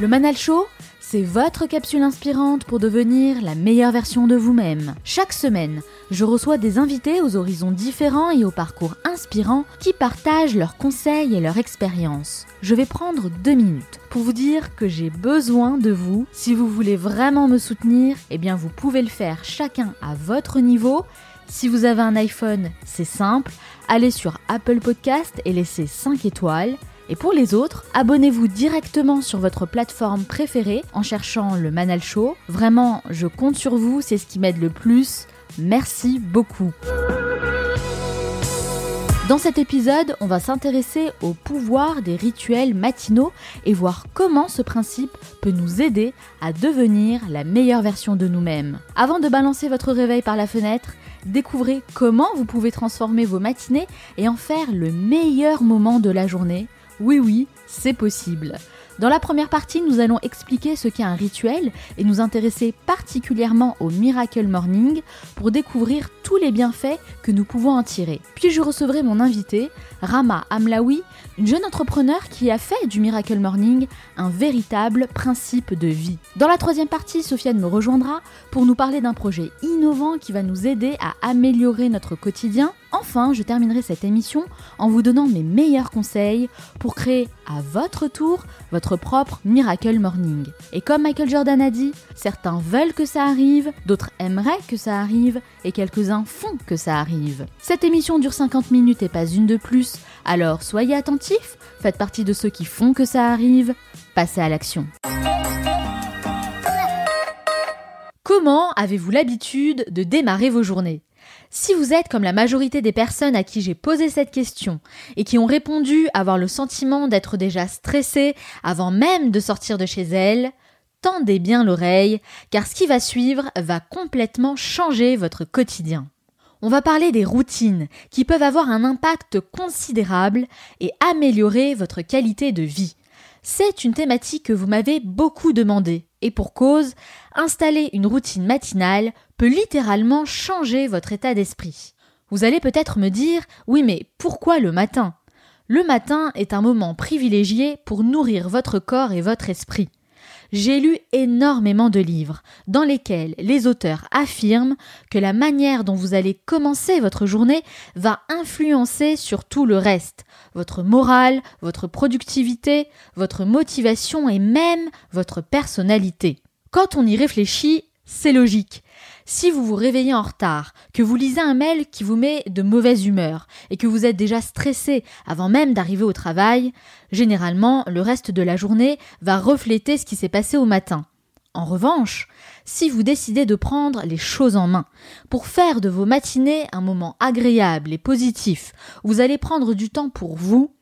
Le Manal Show, c'est votre capsule inspirante pour devenir la meilleure version de vous-même. Chaque semaine, je reçois des invités aux horizons différents et aux parcours inspirants qui partagent leurs conseils et leurs expériences. Je vais prendre deux minutes pour vous dire que j'ai besoin de vous. Si vous voulez vraiment me soutenir, eh bien vous pouvez le faire chacun à votre niveau. Si vous avez un iPhone, c'est simple, allez sur Apple Podcast et laissez 5 étoiles. Et pour les autres, abonnez-vous directement sur votre plateforme préférée en cherchant le Manal Show. Vraiment, je compte sur vous, c'est ce qui m'aide le plus. Merci beaucoup. Dans cet épisode, on va s'intéresser au pouvoir des rituels matinaux et voir comment ce principe peut nous aider à devenir la meilleure version de nous-mêmes. Avant de balancer votre réveil par la fenêtre, découvrez comment vous pouvez transformer vos matinées et en faire le meilleur moment de la journée oui, oui, c'est possible. Dans la première partie, nous allons expliquer ce qu'est un rituel et nous intéresser particulièrement au Miracle Morning pour découvrir tous les bienfaits que nous pouvons en tirer. Puis je recevrai mon invité, Rama Amlaoui, une jeune entrepreneur qui a fait du Miracle Morning un véritable principe de vie. Dans la troisième partie, Sofiane me rejoindra pour nous parler d'un projet innovant qui va nous aider à améliorer notre quotidien. Enfin, je terminerai cette émission en vous donnant mes meilleurs conseils pour créer à votre tour votre propre Miracle Morning. Et comme Michael Jordan a dit, certains veulent que ça arrive, d'autres aimeraient que ça arrive, et quelques-uns font que ça arrive. Cette émission dure 50 minutes et pas une de plus, alors soyez attentifs, faites partie de ceux qui font que ça arrive, passez à l'action. Comment avez-vous l'habitude de démarrer vos journées? Si vous êtes comme la majorité des personnes à qui j'ai posé cette question et qui ont répondu avoir le sentiment d'être déjà stressées avant même de sortir de chez elles, tendez bien l'oreille, car ce qui va suivre va complètement changer votre quotidien. On va parler des routines qui peuvent avoir un impact considérable et améliorer votre qualité de vie. C'est une thématique que vous m'avez beaucoup demandé. Et pour cause, installer une routine matinale peut littéralement changer votre état d'esprit. Vous allez peut-être me dire, oui mais pourquoi le matin? Le matin est un moment privilégié pour nourrir votre corps et votre esprit j'ai lu énormément de livres dans lesquels les auteurs affirment que la manière dont vous allez commencer votre journée va influencer sur tout le reste, votre morale, votre productivité, votre motivation et même votre personnalité. Quand on y réfléchit, c'est logique. Si vous vous réveillez en retard, que vous lisez un mail qui vous met de mauvaise humeur et que vous êtes déjà stressé avant même d'arriver au travail, généralement le reste de la journée va refléter ce qui s'est passé au matin. En revanche, si vous décidez de prendre les choses en main pour faire de vos matinées un moment agréable et positif, vous allez prendre du temps pour vous,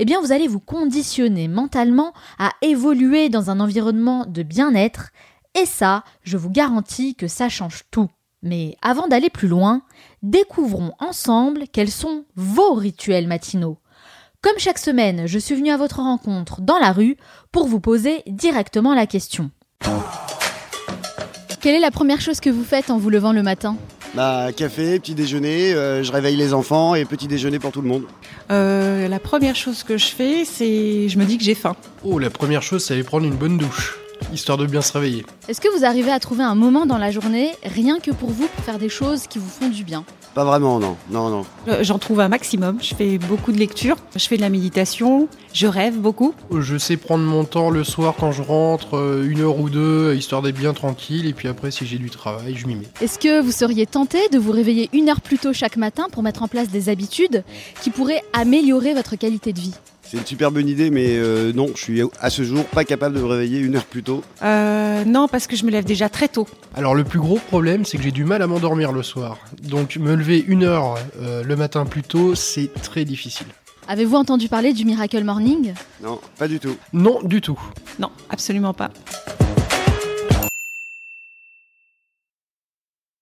eh bien vous allez vous conditionner mentalement à évoluer dans un environnement de bien-être et ça, je vous garantis que ça change tout. Mais avant d'aller plus loin, découvrons ensemble quels sont vos rituels matinaux. Comme chaque semaine, je suis venue à votre rencontre dans la rue pour vous poser directement la question. Quelle est la première chose que vous faites en vous levant le matin? Bah, café, petit déjeuner, euh, je réveille les enfants et petit déjeuner pour tout le monde. Euh, la première chose que je fais, c'est je me dis que j'ai faim. Oh, la première chose, c'est aller prendre une bonne douche histoire de bien se réveiller. Est-ce que vous arrivez à trouver un moment dans la journée, rien que pour vous, pour faire des choses qui vous font du bien? Pas vraiment, non. Non, non. Euh, J'en trouve un maximum. Je fais beaucoup de lectures, je fais de la méditation, je rêve beaucoup. Je sais prendre mon temps le soir quand je rentre, euh, une heure ou deux, histoire d'être bien tranquille, et puis après, si j'ai du travail, je m'y mets. Est-ce que vous seriez tenté de vous réveiller une heure plus tôt chaque matin pour mettre en place des habitudes qui pourraient améliorer votre qualité de vie? C'est une super bonne idée, mais euh, non, je suis à ce jour pas capable de me réveiller une heure plus tôt. Euh, non, parce que je me lève déjà très tôt. Alors le plus gros problème, c'est que j'ai du mal à m'endormir le soir. Donc me lever une heure euh, le matin plus tôt, c'est très difficile. Avez-vous entendu parler du Miracle Morning? Non, pas du tout. Non, du tout. Non, absolument pas.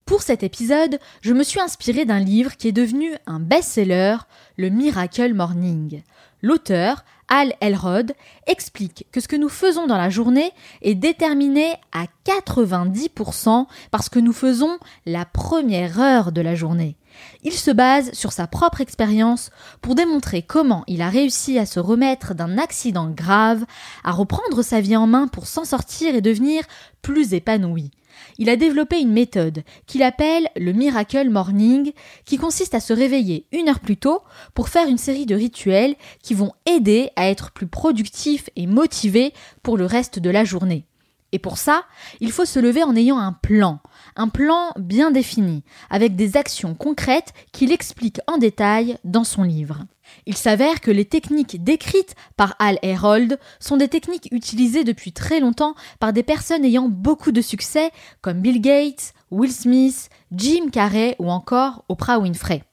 Pour cet épisode, je me suis inspirée d'un livre qui est devenu un best-seller, Le Miracle Morning. L'auteur, Al Elrod, explique que ce que nous faisons dans la journée est déterminé à 90% parce que nous faisons la première heure de la journée. Il se base sur sa propre expérience pour démontrer comment il a réussi à se remettre d'un accident grave, à reprendre sa vie en main pour s'en sortir et devenir plus épanoui il a développé une méthode qu'il appelle le Miracle Morning, qui consiste à se réveiller une heure plus tôt pour faire une série de rituels qui vont aider à être plus productif et motivé pour le reste de la journée. Et pour ça, il faut se lever en ayant un plan, un plan bien défini, avec des actions concrètes qu'il explique en détail dans son livre. Il s'avère que les techniques décrites par Al Herold sont des techniques utilisées depuis très longtemps par des personnes ayant beaucoup de succès comme Bill Gates, Will Smith, Jim Carrey ou encore Oprah Winfrey.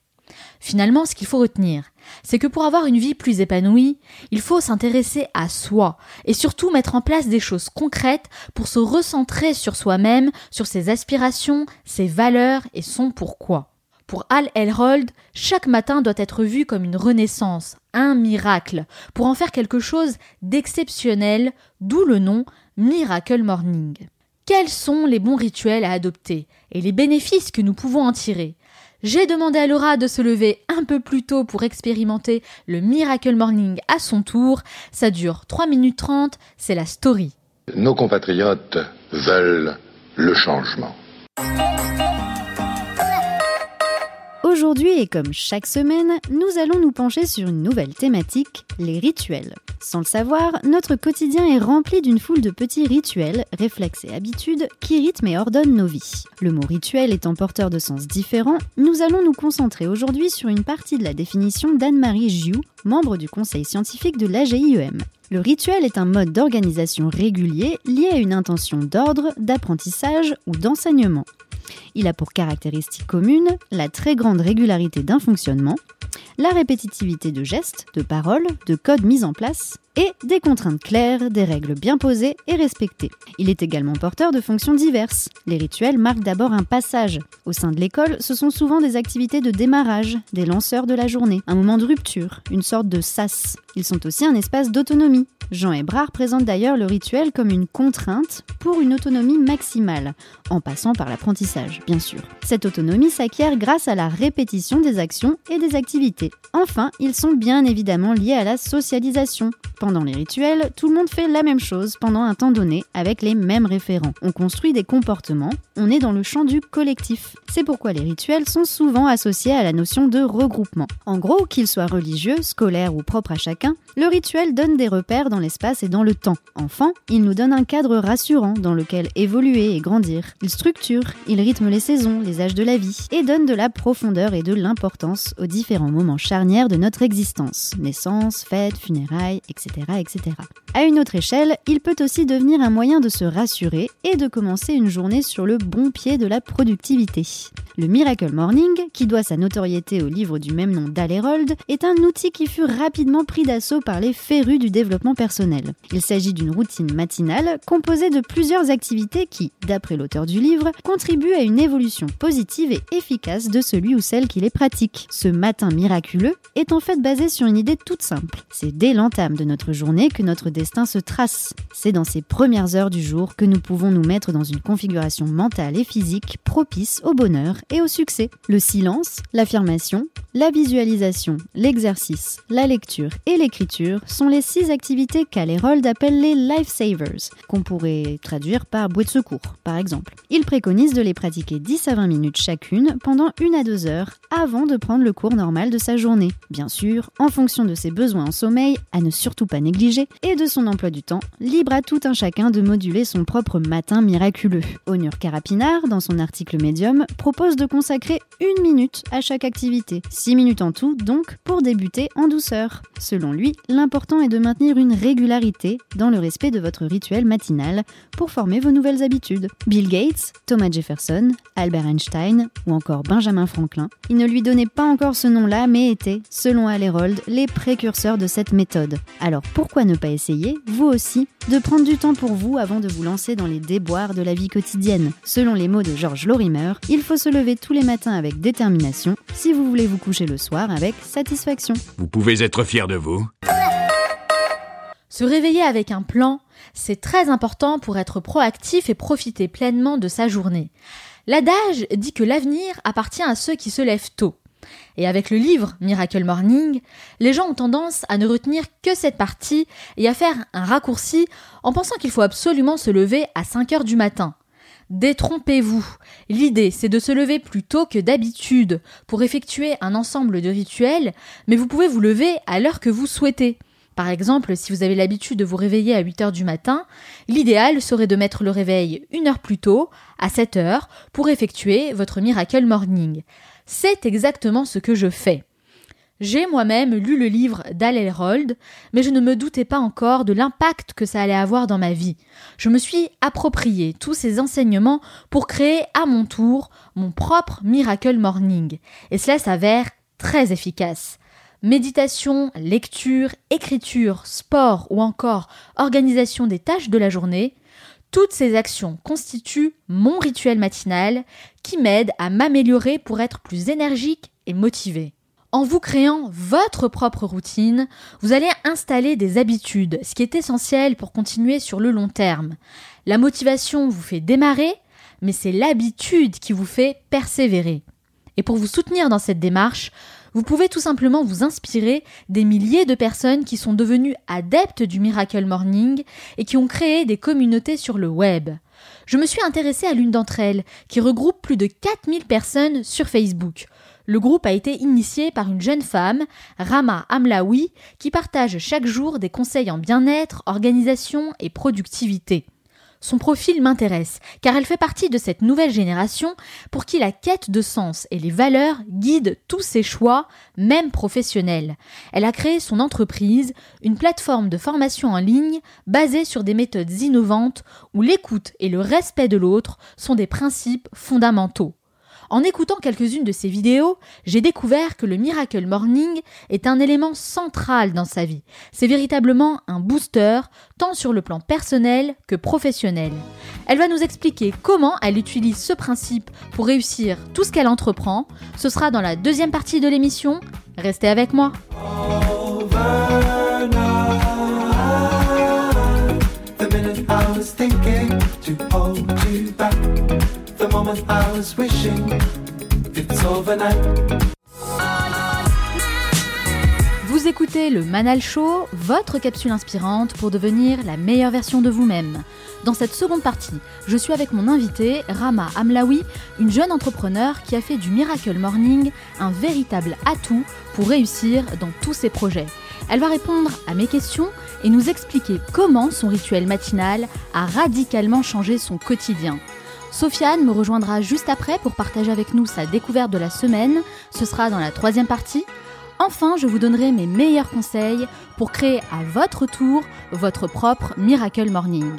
Finalement, ce qu'il faut retenir, c'est que pour avoir une vie plus épanouie, il faut s'intéresser à soi et surtout mettre en place des choses concrètes pour se recentrer sur soi-même, sur ses aspirations, ses valeurs et son pourquoi. Pour Al Elrold, chaque matin doit être vu comme une renaissance, un miracle, pour en faire quelque chose d'exceptionnel, d'où le nom Miracle Morning. Quels sont les bons rituels à adopter et les bénéfices que nous pouvons en tirer? J'ai demandé à Laura de se lever un peu plus tôt pour expérimenter le Miracle Morning à son tour. Ça dure 3 minutes 30, c'est la story. Nos compatriotes veulent le changement. Aujourd'hui et comme chaque semaine, nous allons nous pencher sur une nouvelle thématique, les rituels. Sans le savoir, notre quotidien est rempli d'une foule de petits rituels, réflexes et habitudes qui rythment et ordonnent nos vies. Le mot rituel étant porteur de sens différents, nous allons nous concentrer aujourd'hui sur une partie de la définition d'Anne-Marie Giou, membre du conseil scientifique de l'AGIEM. Le rituel est un mode d'organisation régulier lié à une intention d'ordre, d'apprentissage ou d'enseignement. Il a pour caractéristique commune la très grande régularité d'un fonctionnement, la répétitivité de gestes, de paroles, de codes mis en place, et des contraintes claires, des règles bien posées et respectées. Il est également porteur de fonctions diverses. Les rituels marquent d'abord un passage. Au sein de l'école, ce sont souvent des activités de démarrage, des lanceurs de la journée, un moment de rupture, une sorte de sas. Ils sont aussi un espace d'autonomie. Jean Hébrard présente d'ailleurs le rituel comme une contrainte pour une autonomie maximale, en passant par l'apprentissage, bien sûr. Cette autonomie s'acquiert grâce à la répétition des actions et des activités. Enfin, ils sont bien évidemment liés à la socialisation. Pendant les rituels, tout le monde fait la même chose pendant un temps donné avec les mêmes référents. On construit des comportements, on est dans le champ du collectif. C'est pourquoi les rituels sont souvent associés à la notion de regroupement. En gros, qu'ils soient religieux, scolaires ou propres à chacun, le rituel donne des repères dans l'espace et dans le temps. Enfin, il nous donne un cadre rassurant dans lequel évoluer et grandir. Il structure, il rythme les saisons, les âges de la vie et donne de la profondeur et de l'importance aux différents moments charnières de notre existence. Naissance, fête, funérailles, etc etc., À une autre échelle, il peut aussi devenir un moyen de se rassurer et de commencer une journée sur le bon pied de la productivité. Le Miracle Morning, qui doit sa notoriété au livre du même nom d'Alerold, est un outil qui fut rapidement pris d'assaut par les férus du développement personnel. Il s'agit d'une routine matinale composée de plusieurs activités qui, d'après l'auteur du livre, contribuent à une évolution positive et efficace de celui ou celle qui les pratique. Ce matin miraculeux est en fait basé sur une idée toute simple. C'est dès l'entame de notre journée que notre destin se trace. C'est dans ces premières heures du jour que nous pouvons nous mettre dans une configuration mentale et physique propice au bonheur et au succès. Le silence, l'affirmation, la visualisation, l'exercice, la lecture et l'écriture sont les six activités qu'Alerold appelle les lifesavers, qu'on pourrait traduire par bouée de secours, par exemple. Il préconise de les pratiquer 10 à 20 minutes chacune pendant une à deux heures avant de prendre le cours normal de sa journée. Bien sûr, en fonction de ses besoins en sommeil, à ne surtout pas négliger, et de son emploi du temps, libre à tout un chacun de moduler son propre matin miraculeux. Onur Karapinard, dans son article Medium, propose de consacrer une minute à chaque activité, 6 minutes en tout donc pour débuter en douceur. Selon lui, l'important est de maintenir une régularité dans le respect de votre rituel matinal pour former vos nouvelles habitudes. Bill Gates, Thomas Jefferson, Albert Einstein ou encore Benjamin Franklin, ils ne lui donnaient pas encore ce nom-là mais étaient, selon Alerold, les précurseurs de cette méthode. Alors pourquoi ne pas essayer, vous aussi, de prendre du temps pour vous avant de vous lancer dans les déboires de la vie quotidienne? Selon les mots de George Lorimer, il faut se lever tous les matins avec détermination si vous voulez vous coucher le soir avec satisfaction. Vous pouvez être fier de vous. Se réveiller avec un plan, c'est très important pour être proactif et profiter pleinement de sa journée. L'adage dit que l'avenir appartient à ceux qui se lèvent tôt. Et avec le livre Miracle Morning, les gens ont tendance à ne retenir que cette partie et à faire un raccourci en pensant qu'il faut absolument se lever à 5 heures du matin. Détrompez-vous. L'idée, c'est de se lever plus tôt que d'habitude pour effectuer un ensemble de rituels, mais vous pouvez vous lever à l'heure que vous souhaitez. Par exemple, si vous avez l'habitude de vous réveiller à 8 heures du matin, l'idéal serait de mettre le réveil une heure plus tôt, à 7 heures, pour effectuer votre Miracle Morning. C'est exactement ce que je fais. J'ai moi-même lu le livre d'Al Herold, mais je ne me doutais pas encore de l'impact que ça allait avoir dans ma vie. Je me suis approprié tous ces enseignements pour créer à mon tour mon propre Miracle Morning, et cela s'avère très efficace. Méditation, lecture, écriture, sport ou encore organisation des tâches de la journée, toutes ces actions constituent mon rituel matinal qui m'aide à m'améliorer pour être plus énergique et motivé. En vous créant votre propre routine, vous allez installer des habitudes, ce qui est essentiel pour continuer sur le long terme. La motivation vous fait démarrer, mais c'est l'habitude qui vous fait persévérer. Et pour vous soutenir dans cette démarche, vous pouvez tout simplement vous inspirer des milliers de personnes qui sont devenues adeptes du Miracle Morning et qui ont créé des communautés sur le web. Je me suis intéressée à l'une d'entre elles, qui regroupe plus de 4000 personnes sur Facebook. Le groupe a été initié par une jeune femme, Rama Amlaoui, qui partage chaque jour des conseils en bien-être, organisation et productivité. Son profil m'intéresse, car elle fait partie de cette nouvelle génération pour qui la quête de sens et les valeurs guident tous ses choix, même professionnels. Elle a créé son entreprise, une plateforme de formation en ligne basée sur des méthodes innovantes où l'écoute et le respect de l'autre sont des principes fondamentaux. En écoutant quelques-unes de ses vidéos, j'ai découvert que le Miracle Morning est un élément central dans sa vie. C'est véritablement un booster, tant sur le plan personnel que professionnel. Elle va nous expliquer comment elle utilise ce principe pour réussir tout ce qu'elle entreprend. Ce sera dans la deuxième partie de l'émission. Restez avec moi. Vous écoutez le Manal Show, votre capsule inspirante pour devenir la meilleure version de vous-même. Dans cette seconde partie, je suis avec mon invité, Rama Amlaoui, une jeune entrepreneur qui a fait du Miracle Morning un véritable atout pour réussir dans tous ses projets. Elle va répondre à mes questions et nous expliquer comment son rituel matinal a radicalement changé son quotidien. Sofiane me rejoindra juste après pour partager avec nous sa découverte de la semaine. Ce sera dans la troisième partie. Enfin, je vous donnerai mes meilleurs conseils pour créer à votre tour votre propre Miracle Morning.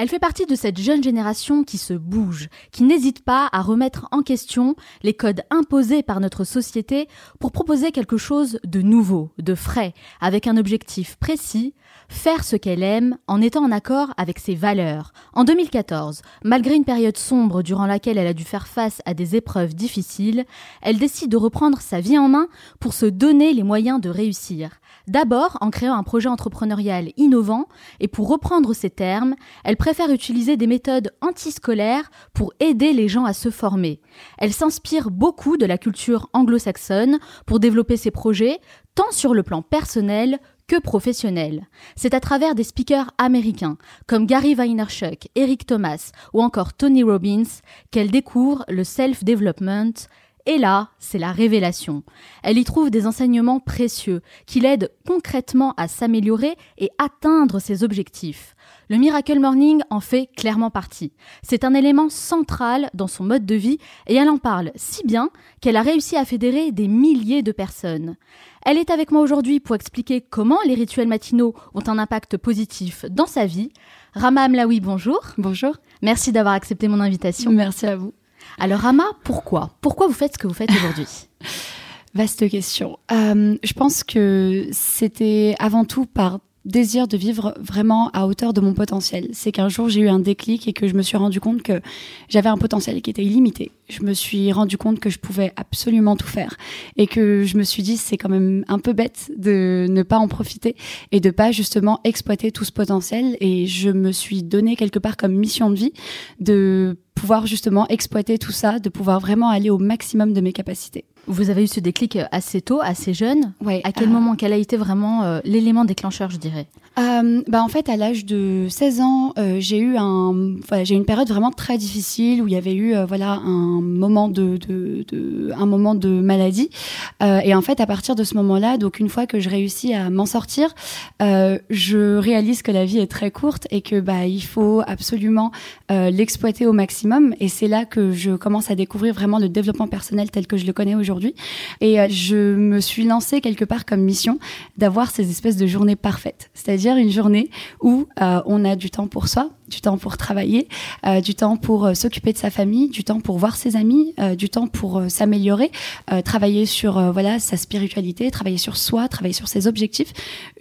Elle fait partie de cette jeune génération qui se bouge, qui n'hésite pas à remettre en question les codes imposés par notre société pour proposer quelque chose de nouveau, de frais, avec un objectif précis, faire ce qu'elle aime en étant en accord avec ses valeurs. En 2014, malgré une période sombre durant laquelle elle a dû faire face à des épreuves difficiles, elle décide de reprendre sa vie en main pour se donner les moyens de réussir. D'abord en créant un projet entrepreneurial innovant et pour reprendre ses termes, elle préfère utiliser des méthodes antiscolaires pour aider les gens à se former. Elle s'inspire beaucoup de la culture anglo-saxonne pour développer ses projets, tant sur le plan personnel que professionnel. C'est à travers des speakers américains comme Gary Vaynerchuk, Eric Thomas ou encore Tony Robbins qu'elle découvre le self-development et là, c'est la révélation. Elle y trouve des enseignements précieux qui l'aident concrètement à s'améliorer et atteindre ses objectifs. Le Miracle Morning en fait clairement partie. C'est un élément central dans son mode de vie et elle en parle si bien qu'elle a réussi à fédérer des milliers de personnes. Elle est avec moi aujourd'hui pour expliquer comment les rituels matinaux ont un impact positif dans sa vie. Rama Amlaoui, bonjour. Bonjour. Merci d'avoir accepté mon invitation. Merci à vous. Alors Rama, pourquoi? Pourquoi vous faites ce que vous faites aujourd'hui? Vaste question. Euh, je pense que c'était avant tout par désir de vivre vraiment à hauteur de mon potentiel. C'est qu'un jour j'ai eu un déclic et que je me suis rendu compte que j'avais un potentiel qui était illimité. Je me suis rendu compte que je pouvais absolument tout faire et que je me suis dit c'est quand même un peu bête de ne pas en profiter et de pas justement exploiter tout ce potentiel et je me suis donné quelque part comme mission de vie de pouvoir justement exploiter tout ça, de pouvoir vraiment aller au maximum de mes capacités. Vous avez eu ce déclic assez tôt, assez jeune. Ouais, à quel euh, moment, quel a été vraiment euh, l'élément déclencheur, je dirais? Euh, bah en fait, à l'âge de 16 ans, euh, j'ai eu un, voilà, j'ai eu une période vraiment très difficile où il y avait eu, euh, voilà, un moment de, de, de- un moment de maladie. Euh, et en fait, à partir de ce moment-là, donc une fois que je réussis à m'en sortir, euh, je réalise que la vie est très courte et que bah il faut absolument euh, l'exploiter au maximum. Et c'est là que je commence à découvrir vraiment le développement personnel tel que je le connais aujourd'hui. Et euh, je me suis lancée quelque part comme mission d'avoir ces espèces de journées parfaites, c'est-à-dire une journée où euh, on a du temps pour soi, du temps pour travailler, euh, du temps pour s'occuper de sa famille, du temps pour voir ses amis, du temps pour s'améliorer, travailler sur voilà sa spiritualité, travailler sur soi, travailler sur ses objectifs.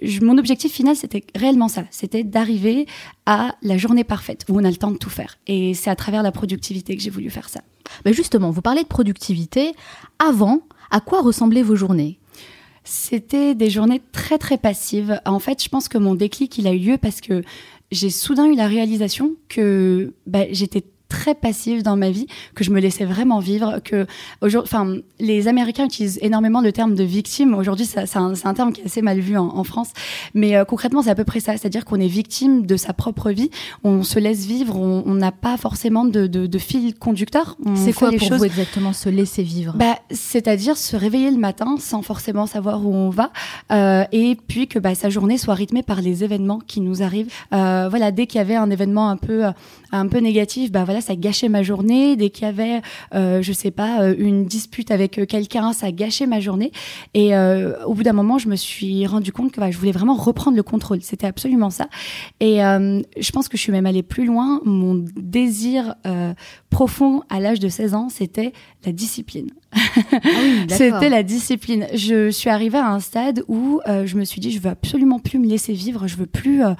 Je- mon objectif final, c'était réellement ça, c'était d'arriver à la journée parfaite où on a le temps de tout faire. Et c'est à travers la productivité que j'ai voulu faire ça. Ben Justement, vous parlez de productivité. Avant, à quoi ressemblaient vos journées? C'était des journées très très passives. En fait, je pense que mon déclic, il a eu lieu parce que j'ai soudain eu la réalisation que bah, j'étais très passive dans ma vie, que je me laissais vraiment vivre, que aujourd'hui, enfin, les Américains utilisent énormément le terme de victime. Aujourd'hui, c'est un, terme qui est assez mal vu en, en France, mais euh, concrètement, c'est à peu près ça, c'est-à-dire qu'on est victime de sa propre vie, on se laisse vivre, on n'a pas forcément de, de, de fil conducteur. On C'est quoi les pour choses vous exactement se laisser vivre? Bah, c'est-à-dire se réveiller le matin sans forcément savoir où on va, euh, et puis que bah, sa journée soit rythmée par les événements qui nous arrivent. Euh, voilà, dès qu'il y avait un événement un peu un peu négatif, bah voilà, ça gâchait ma journée. Dès qu'il y avait, euh, je sais pas, euh, une dispute avec euh, quelqu'un, ça gâchait ma journée. Et euh, au bout d'un moment, je me suis rendu compte que je voulais vraiment reprendre le contrôle. C'était absolument ça. Et je pense que je suis même allée plus loin. Mon désir profond à l'âge de 16 ans, c'était la discipline. Ah. C'était la discipline. Je suis arrivée à un stade où euh, je me suis dit, je veux absolument plus me laisser vivre. Je veux plus, euh,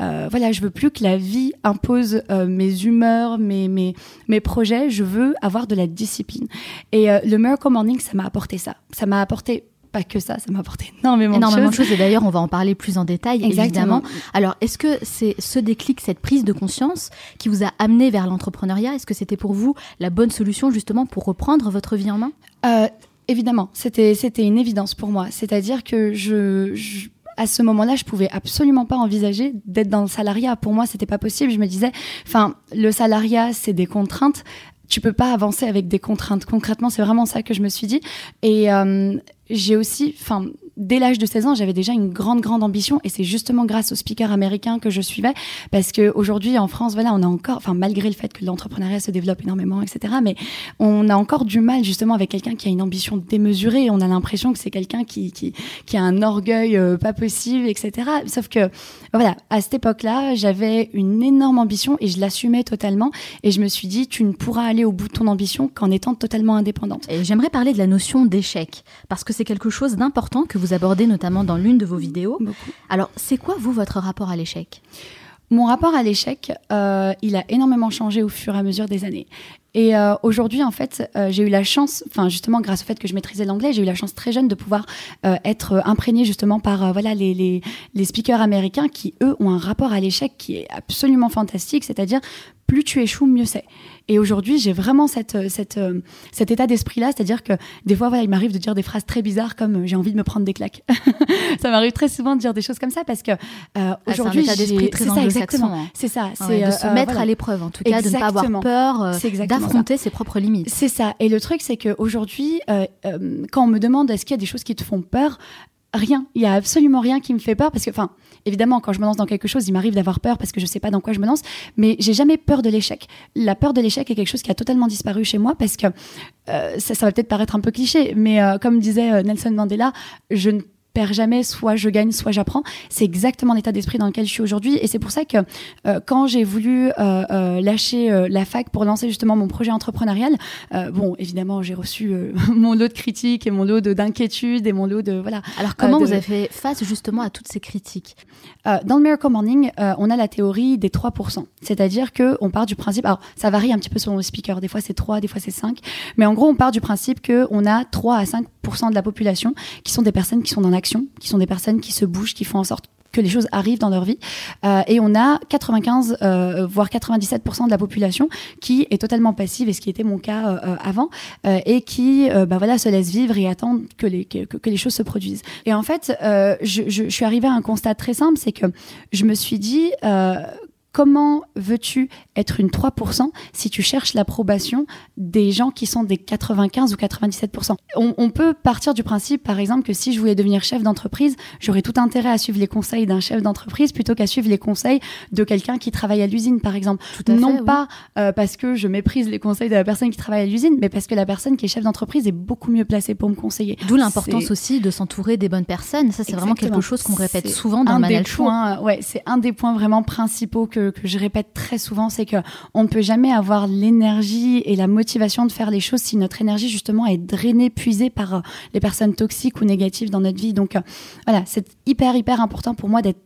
euh, voilà, je veux plus que la vie impose mes humeurs, mes, mes, mes projets. Je veux avoir de la discipline. Et le Miracle Morning, ça m'a apporté ça. Ça m'a apporté pas que ça, ça m'a apporté énormément, Énormément de choses. choses et d'ailleurs on va en parler plus en détail Exactement. évidemment. Alors est-ce que c'est ce déclic, cette prise de conscience qui vous a amené vers l'entrepreneuriat? Est-ce que c'était pour vous la bonne solution justement pour reprendre votre vie en main? Euh, évidemment, c'était c'était une évidence pour moi. C'est-à-dire que je, je- à ce moment-là, je pouvais absolument pas envisager d'être dans le salariat. Pour moi, c'était pas possible. Je me disais, enfin, le salariat, c'est des contraintes. Tu peux pas avancer avec des contraintes. Concrètement, c'est vraiment ça que je me suis dit. Et euh, j'ai aussi, enfin, dès l'âge de 16 ans, j'avais déjà une grande, grande ambition et c'est justement grâce aux speakers américains que je suivais parce qu'aujourd'hui en France, voilà, on a encore, enfin, malgré le fait que l'entrepreneuriat se développe énormément, etc., mais on a encore du mal justement avec quelqu'un qui a une ambition démesurée. On a l'impression que c'est quelqu'un qui, qui, qui, a un orgueil euh, pas possible, etc. Sauf que, voilà, à cette époque-là, j'avais une énorme ambition et je l'assumais totalement et je me suis dit, tu ne pourras aller au bout de ton ambition qu'en étant totalement indépendante. Et j'aimerais parler de la notion d'échec parce que c'est quelque chose d'important que vous abordez notamment dans l'une de vos vidéos. Alors, c'est quoi, vous, votre rapport à l'échec? Mon rapport à l'échec, euh, il a énormément changé au fur et à mesure des années. Et euh, aujourd'hui, en fait, euh, j'ai eu la chance, enfin justement grâce au fait que je maîtrisais l'anglais, j'ai eu la chance très jeune de pouvoir être imprégnée justement par voilà les, les, les speakers américains qui eux ont un rapport à l'échec qui est absolument fantastique, c'est-à-dire plus tu échoues, mieux c'est. Et aujourd'hui, j'ai vraiment cette, euh, cette, euh, cet état d'esprit-là, c'est-à-dire que des fois, voilà, il m'arrive de dire des phrases très bizarres comme euh, j'ai envie de me prendre des claques. ça m'arrive très souvent de dire des choses comme ça parce que euh, aujourd'hui, c'est d'esprit très anglo-saxon. C'est ça, c'est de se mettre à l'épreuve en tout cas, de ne pas avoir peur, d'affronter ses propres limites. C'est ça. Et le truc, c'est qu'aujourd'hui, euh, quand on me demande est-ce qu'il y a des choses qui te font peur, rien. Il y a absolument rien qui me fait peur parce que, enfin, évidemment, quand je me lance dans quelque chose, il m'arrive d'avoir peur parce que je sais pas dans quoi je me lance, mais j'ai jamais peur de l'échec. La peur de l'échec est quelque chose qui a totalement disparu chez moi parce que euh, ça, va peut-être paraître un peu cliché, mais euh, comme disait euh, Nelson Mandela, je ne perds jamais, soit je gagne, soit j'apprends. C'est exactement l'état d'esprit dans lequel je suis aujourd'hui. Et c'est pour ça que euh, quand j'ai voulu euh, euh, lâcher euh, la fac pour lancer justement mon projet entrepreneurial, euh, bon, évidemment, j'ai reçu euh, mon lot de critiques et mon lot d'inquiétudes et mon lot de... Voilà. Alors comment de... vous avez fait face justement à toutes ces critiques? Dans le Miracle Morning, on a la théorie des 3%. C'est-à-dire qu'on part du principe... Alors, ça varie un petit peu selon le speaker. Des fois, c'est 3, des fois, c'est 5. Mais en gros, on part du principe qu'on a 3 à 5% de la population qui sont des personnes qui sont dans la qui sont des personnes qui se bougent, qui font en sorte que les choses arrivent dans leur vie. Euh, et on a 95, euh, voire 97% de la population qui est totalement passive, et ce qui était mon cas euh, avant, euh, et qui bah voilà, se laisse vivre et attend que les, que, que les choses se produisent. Et en fait, euh, je, je, je, suis arrivée à un constat très simple, c'est que je me suis dit comment veux-tu être une 3% si tu cherches l'approbation des gens qui sont des 95 ou 97% on, on, peut partir du principe, par exemple, que si je voulais devenir chef d'entreprise, j'aurais tout intérêt à suivre les conseils d'un chef d'entreprise plutôt qu'à suivre les conseils de quelqu'un qui travaille à l'usine, par exemple. non fait, pas oui. euh, parce que je méprise les conseils de la personne qui travaille à l'usine, mais parce que la personne qui est chef d'entreprise est beaucoup mieux placée pour me conseiller. D'où l'importance aussi de s'entourer des bonnes personnes. Ça, c'est vraiment quelque chose qu'on répète souvent dans le Manal points, Ouais, c'est un des points vraiment principaux que, que je répète très souvent, c'est que on ne peut jamais avoir l'énergie et la motivation de faire les choses si notre énergie justement est drainée, puisée par euh, les personnes toxiques ou négatives dans notre vie. Donc euh, voilà, c'est hyper hyper important pour moi d'être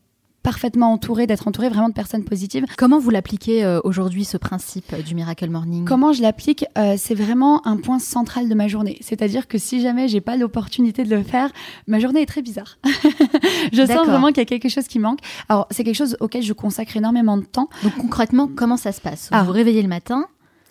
parfaitement entouré, d'être entouré vraiment de personnes positives. Comment vous l'appliquez euh, aujourd'hui, ce principe euh, du Miracle Morning? Comment je l'applique euh, C'est vraiment un point central de ma journée. C'est-à-dire que si jamais j'ai pas l'opportunité de le faire, ma journée est très bizarre. je sens vraiment qu'il y a quelque chose qui manque. Alors, c'est quelque chose auquel je consacre énormément de temps. Donc concrètement, comment ça se passe? Vous Ah. vous réveillez le matin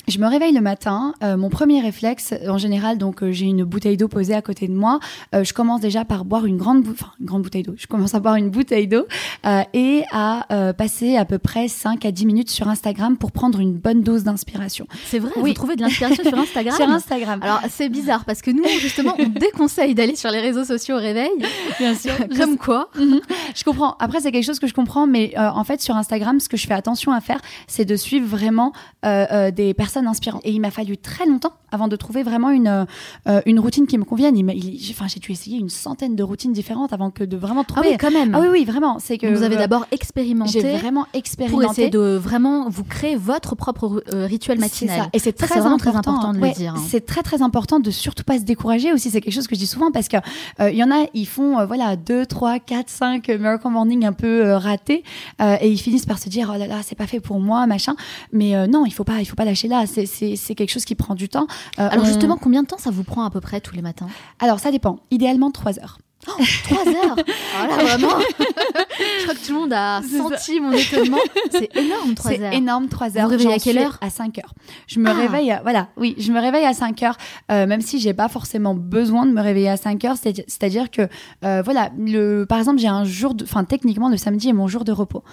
Je me réveille le matin. Euh, mon premier réflexe, en général, donc euh, j'ai une bouteille d'eau posée à côté de moi. Euh, je commence déjà par boire une grande, bou- enfin, une grande bouteille d'eau. Je commence à boire une bouteille d'eau euh, et à euh, passer à peu près 5 à 10 minutes sur Instagram pour prendre une bonne dose d'inspiration. C'est vrai, Oui. vous trouvez de l'inspiration sur Instagram Sur Instagram. Alors c'est bizarre parce que nous justement on déconseille d'aller sur les réseaux sociaux au réveil. bien sûr. Comme quoi Mhm. Je comprends. Après, c'est quelque chose que je comprends, mais euh, en fait, sur Instagram, ce que je fais attention à faire, c'est de suivre vraiment euh, euh, des personnes inspirantes. Et il m'a fallu très longtemps avant de trouver vraiment une, euh, une routine qui me convienne. Il j'ai- Enfin, j'ai dû essayer une centaine de routines différentes avant que de vraiment Ah trouver. oui quand même. Ah oui, oui, vraiment. C'est que vous avez euh, d'abord j'ai expérimenté vraiment pour expérimenté. essayer de vraiment vous créer votre propre euh, rituel matinal. ça. Et c'est très vraiment très important, important de ouais, le dire. hein. C'est très très important de surtout pas se décourager aussi. C'est quelque chose que je dis souvent parce que euh, il y en a, ils font euh, voilà deux, trois, quatre, cinq Miracle Morning un peu euh, ratés euh, et ils finissent par se dire oh là là c'est pas fait pour moi machin. Mais euh, non, il faut pas, il faut pas lâcher là. C'est c'est c'est quelque chose qui prend du temps. Euh, Alors on- justement, combien de temps ça vous prend à peu près tous les matins? Alors ça dépend. Idéalement trois heures. Trois heures? Voilà, vraiment? Je crois que tout le monde a C'est senti mon étonnement. C'est énorme, trois C'est heures. énorme, 3 Vous heures. vous réveillez à quelle heure? À 5 heures. Je me Ah. réveille, à- voilà, oui, je me réveille à 5 heures, euh, même si j'ai pas forcément besoin de me réveiller à 5 heures. C'est- C'est-à-dire que, euh, voilà, le, par exemple, j'ai un jour, enfin, techniquement, le samedi est mon jour de repos.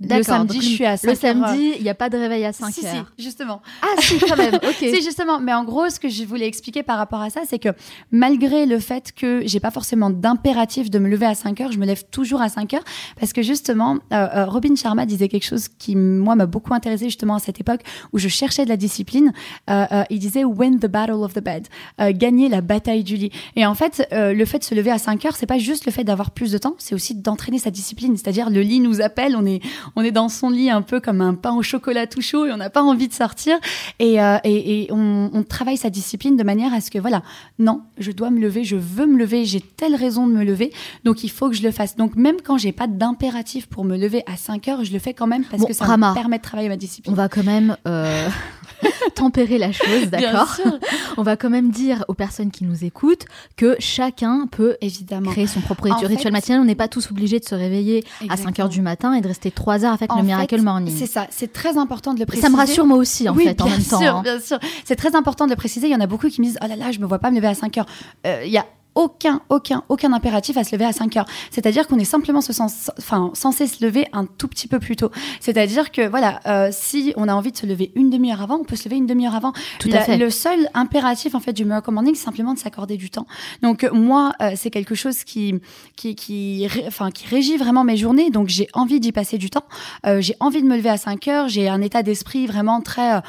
Le samedi, je suis à 5 Le samedi, il n'y a pas de réveil à 5 si, heures. si, justement. Ah si, quand même, ok. Si, justement. Mais en gros, ce que je voulais expliquer par rapport à ça, c'est que malgré le fait que j'ai pas forcément d'impératif de me lever à 5 heures, je me lève toujours à 5 heures parce que justement, euh, euh, Robin Sharma disait quelque chose qui, moi, m'a beaucoup intéressé justement à cette époque où je cherchais de la discipline. Euh, euh, il disait win the battle of the bed, gagner la bataille du lit. Et en fait, le fait de se lever à 5 heures, c'est pas juste le fait d'avoir plus de temps, c'est aussi d'entraîner sa discipline. C'est-à-dire, le lit nous appelle, on est, on est dans son lit un peu comme un pain au chocolat tout chaud et on n'a pas envie de sortir. Et, euh, et, et on, on travaille sa discipline de manière à ce que, voilà, non, je dois me lever, je veux me lever, j'ai telle raison de me lever, donc il faut que je le fasse. Donc même quand j'ai pas d'impératif pour me lever à 5 heures, je le fais quand même parce Bon, que ça Rama, me permet de travailler ma discipline. On va quand même euh, tempérer la chose, d'accord? On va quand même dire aux personnes qui nous écoutent que chacun peut Évidemment. créer son propre En rituel fait- matinal. On n'est pas tous obligés de se réveiller à 5 heures du matin et de rester 3 heures avec En le fait, Miracle Morning. C'est ça, c'est très important de le préciser. ça me rassure moi aussi en oui, fait en bien même temps. sûr, hein. bien sûr. C'est très important de le préciser. Il y en a beaucoup qui me disent Oh là là, je me vois pas me lever à 5 heures. Euh, Il y a aucun, aucun, aucun impératif à se lever à 5 heures. C'est-à-dire qu'on est simplement se sens, enfin, censé se lever un tout petit peu plus tôt. C'est-à-dire que, voilà, euh, si on a envie de se lever une demi-heure avant, on peut se lever une demi-heure avant. Tout à fait. Le seul impératif, en fait, du Miracle Morning, c'est simplement de s'accorder du temps. Donc, euh, moi, euh, c'est quelque chose qui, qui, enfin, qui régit vraiment mes journées. Donc, j'ai envie d'y passer du temps. Euh, j'ai envie de me lever à 5 heures. J'ai un état d'esprit vraiment très,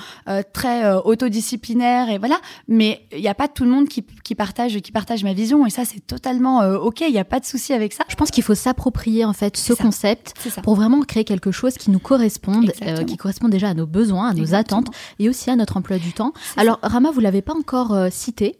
très autodisciplinaire et voilà. Mais il n'y a pas tout le monde qui, qui partage, qui partage ma vision et ça, c'est totalement euh, ok. Il n'y a pas de souci avec ça. Je pense qu'il faut s'approprier en fait ce ça. concept pour vraiment créer quelque chose qui nous corresponde, euh, qui correspond déjà à nos besoins, à nos Exactement. attentes et aussi à notre emploi du temps. Alors Rama, vous l'avez pas encore euh, cité.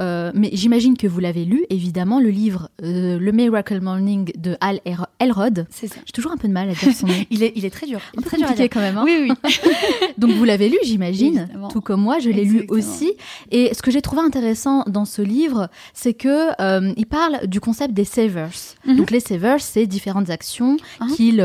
Euh, mais j'imagine que vous l'avez lu, évidemment, le livre euh, Le Miracle Morning de Al Er- Elrod. C'est ça. J'ai toujours un peu de mal à dire son nom. Il est, il est très dur. Il est très compliqué quand même. hein. Oui, oui. Donc vous l'avez lu, j'imagine, tout comme moi, je l'ai lu aussi. Et ce que j'ai trouvé intéressant dans ce livre, c'est que euh, il parle du concept des savers. Mhm. Donc les savers, c'est différentes actions Ah. qu'il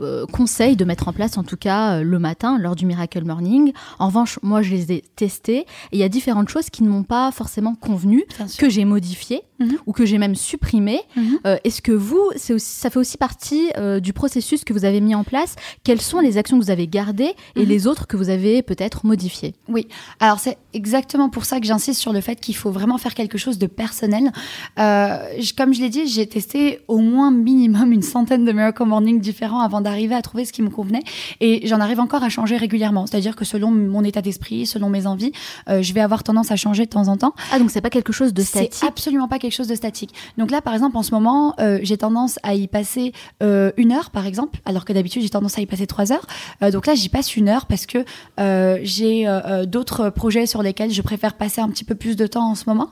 euh, conseille de mettre en place, en tout cas euh, le matin lors du Miracle Morning. En revanche, moi, je les ai testées et il y a différentes choses qui ne m'ont pas forcément convenu, que j'ai modifiées Mhm. ou que j'ai même supprimées. Mhm. Euh, Est-ce que vous, aussi, ça fait aussi partie euh, du processus que vous avez mis en place? Quelles sont les actions que vous avez gardées et Mhm. les autres que vous avez peut-être modifiées? Oui, alors c'est exactement pour ça que j'insiste sur le fait qu'il faut vraiment faire quelque chose de personnel. Comme je l'ai dit, j'ai testé au moins minimum une centaine de Miracle Morning différents avant d'arriver à trouver ce qui me convenait. Et j'en arrive encore à changer régulièrement. C'est-à-dire que selon mon état d'esprit, selon mes envies, euh, je vais avoir tendance à changer de temps en temps. Ah, donc c'est pas quelque chose de C'est statique absolument pas quelque chose de statique. Donc là, par exemple, en ce moment, euh, j'ai tendance à y passer euh, une heure, par exemple, alors que d'habitude, j'ai tendance à y passer trois heures. Donc là, j'y passe une heure parce que j'ai d'autres projets sur lesquels je préfère passer un petit peu plus de temps en ce moment.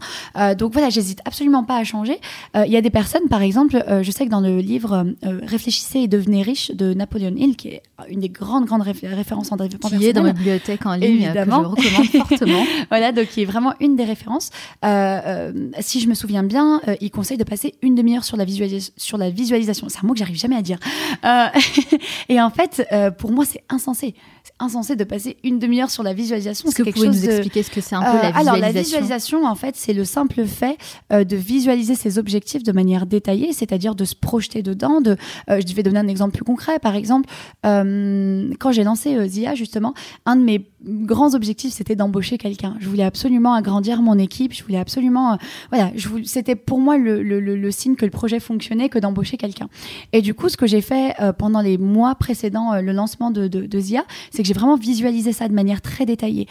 Donc voilà, j'hésite absolument pas à changer. Il y a des personnes, par exemple, je sais que dans le livre Réfléchissez et devenez riche de Napoleon Hill, qui est une des grandes, grandes réfé- références en développement qui est dans ma personnel, bibliothèque en ligne Évidemment. que je recommande fortement. voilà, donc qui est vraiment une des références. Euh, euh, si je me souviens bien, euh, il conseille de passer une demi-heure sur la visualisation. Sur la visualisation, c'est un mot que j'arrive jamais à dire. Et en fait, pour moi, c'est insensé. C'est insensé de passer une demi-heure sur la visualisation. Est-ce que vous pouvez nous de expliquer ce que c'est un peu la visualisation alors la visualisation, en fait, c'est le simple fait de visualiser ses objectifs de manière détaillée, c'est-à-dire de se projeter dedans. De, je vais donner un exemple plus concret. Par exemple, euh, quand j'ai lancé euh, Zia, justement, un de mes grands objectifs, c'était d'embaucher quelqu'un. Je voulais absolument agrandir mon équipe. Je voulais absolument, euh, voilà, c'était pour moi le, le, le, signe que le projet fonctionnait que d'embaucher quelqu'un. Et du coup, ce que j'ai fait pendant les mois précédant euh, le lancement de, de, Zia, c'est que j'ai vraiment visualisé ça de manière très détaillée.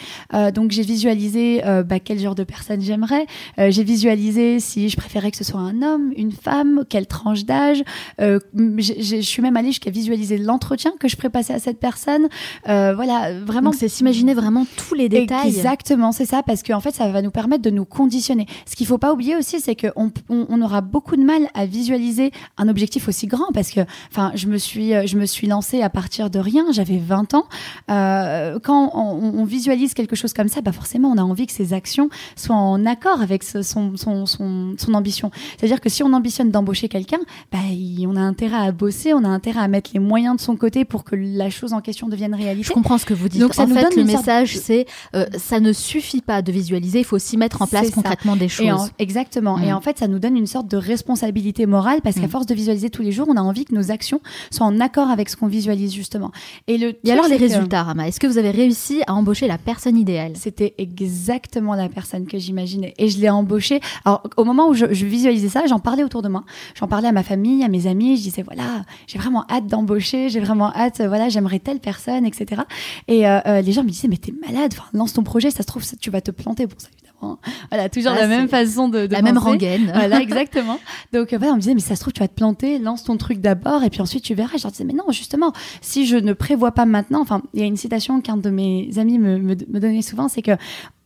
Donc j'ai visualisé bah, quel genre de personne j'aimerais. J'ai visualisé si je préférais que ce soit un homme, une femme, quelle tranche d'âge. Je suis même allée jusqu'à visualiser l'entretien que je ferais passer à cette personne. Euh, voilà, vraiment. C'est s'imaginer vraiment tous les détails. Exactement, c'est ça, parce qu'en fait, ça va nous permettre de nous conditionner. Ce qu'il faut pas oublier aussi, c'est qu'on on, on aura beaucoup de mal à visualiser un objectif aussi grand, parce que, enfin, je me suis, euh, je me suis lancée à partir de rien. J'avais 20 ans. Euh, quand on, on visualise quelque chose comme ça, bah forcément, on a envie que ses actions soient en accord avec ce- son, son, son, son ambition. C'est-à-dire que si on ambitionne d'embaucher quelqu'un, bah, on a intérêt à bosser, on a intérêt à mettre les moyens de son côté pour que la chose en question devienne réalité. Je comprends ce que vous dites. Donc, ça en nous fait, donne le sorte message, c'est euh, ça ne suffit pas de visualiser, il faut aussi mettre en place concrètement des choses. Et en- exactement. Mm. Et en fait, ça nous donne une sorte de responsabilité morale parce qu'à Mm. force de visualiser tous les jours, on a envie que nos actions soient en accord avec ce qu'on visualise justement. Et le Et truc, alors les que résultats, Rama Est-ce que vous avez réussi à embaucher la personne idéale? C'était exactement la personne que j'imaginais. Et je l'ai embauchée. Alors, au moment où je, je visualisais ça, j'en parlais autour de moi. J'en parlais à ma famille, à mes amis. Je disais, voilà, j'ai vraiment hâte d'embaucher. J'ai vraiment hâte, euh, voilà, j'aimerais telle personne, etc. Et euh, euh, les gens me disaient, mais t'es malade. Enfin, lance ton projet. Ça se trouve, ça- tu vas te planter. Bon, ça, évidemment. Voilà, toujours Ah, la même façon de, de La même rengaine. Voilà, exactement. Donc, voilà, on me disait, mais ça se trouve, tu vas te planter, lance ton truc d'abord, et puis ensuite tu verras. Je leur disais, mais non, justement, si je ne prévois pas maintenant, enfin, il y a une citation qu'un de mes amis me, me, me donnait souvent, c'est que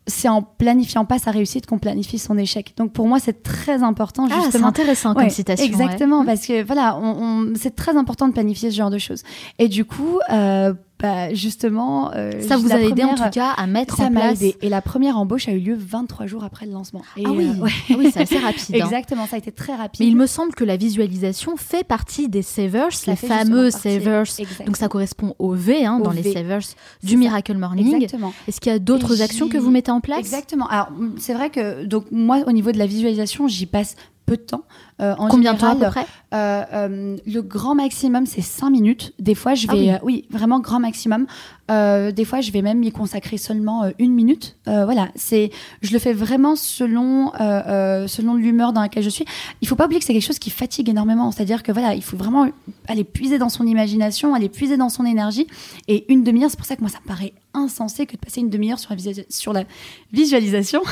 c'est en planifiant pas sa réussite qu'on planifie son échec. Donc, pour moi, c'est très important, Ah, c'est justement. intéressant comme citation. ouais. Exactement, parce que voilà, on, on- c'est très important de planifier ce genre de choses. Et du coup, euh, bah, justement, euh, Ça vous a aidé en tout cas à mettre ça en place. aidé. Et la première embauche a eu lieu 23 jours après le lancement. Et, Ah oui, euh, ouais. Ah oui c'est assez rapide. hein. Exactement, ça a été très rapide. Mais il me semble que la visualisation fait partie des savers, Ça les fameux savers. Exactement. Donc ça correspond au V hein, Au dans les savers du. Miracle Morning. Exactement. Est-ce qu'il y a d'autres actions que vous mettez en place? Exactement. Alors, mm, c'est vrai que donc moi, au niveau de la visualisation, j'y passe peu de temps. Euh, en Combien de temps à peu près euh, euh, Le grand maximum, c'est 5 minutes. Des fois, je Ah vais, oui. oui. vraiment grand maximum. Des fois, je vais même y consacrer seulement une minute. Voilà, c'est, je le fais vraiment selon selon l'humeur dans laquelle je suis. Il faut pas oublier que c'est quelque chose qui fatigue énormément. C'est-à-dire que voilà, il faut vraiment aller puiser dans son imagination, aller puiser dans son énergie. Et une demi-heure, c'est pour ça que moi, ça me paraît insensé que de passer une demi-heure sur sur la visualisation.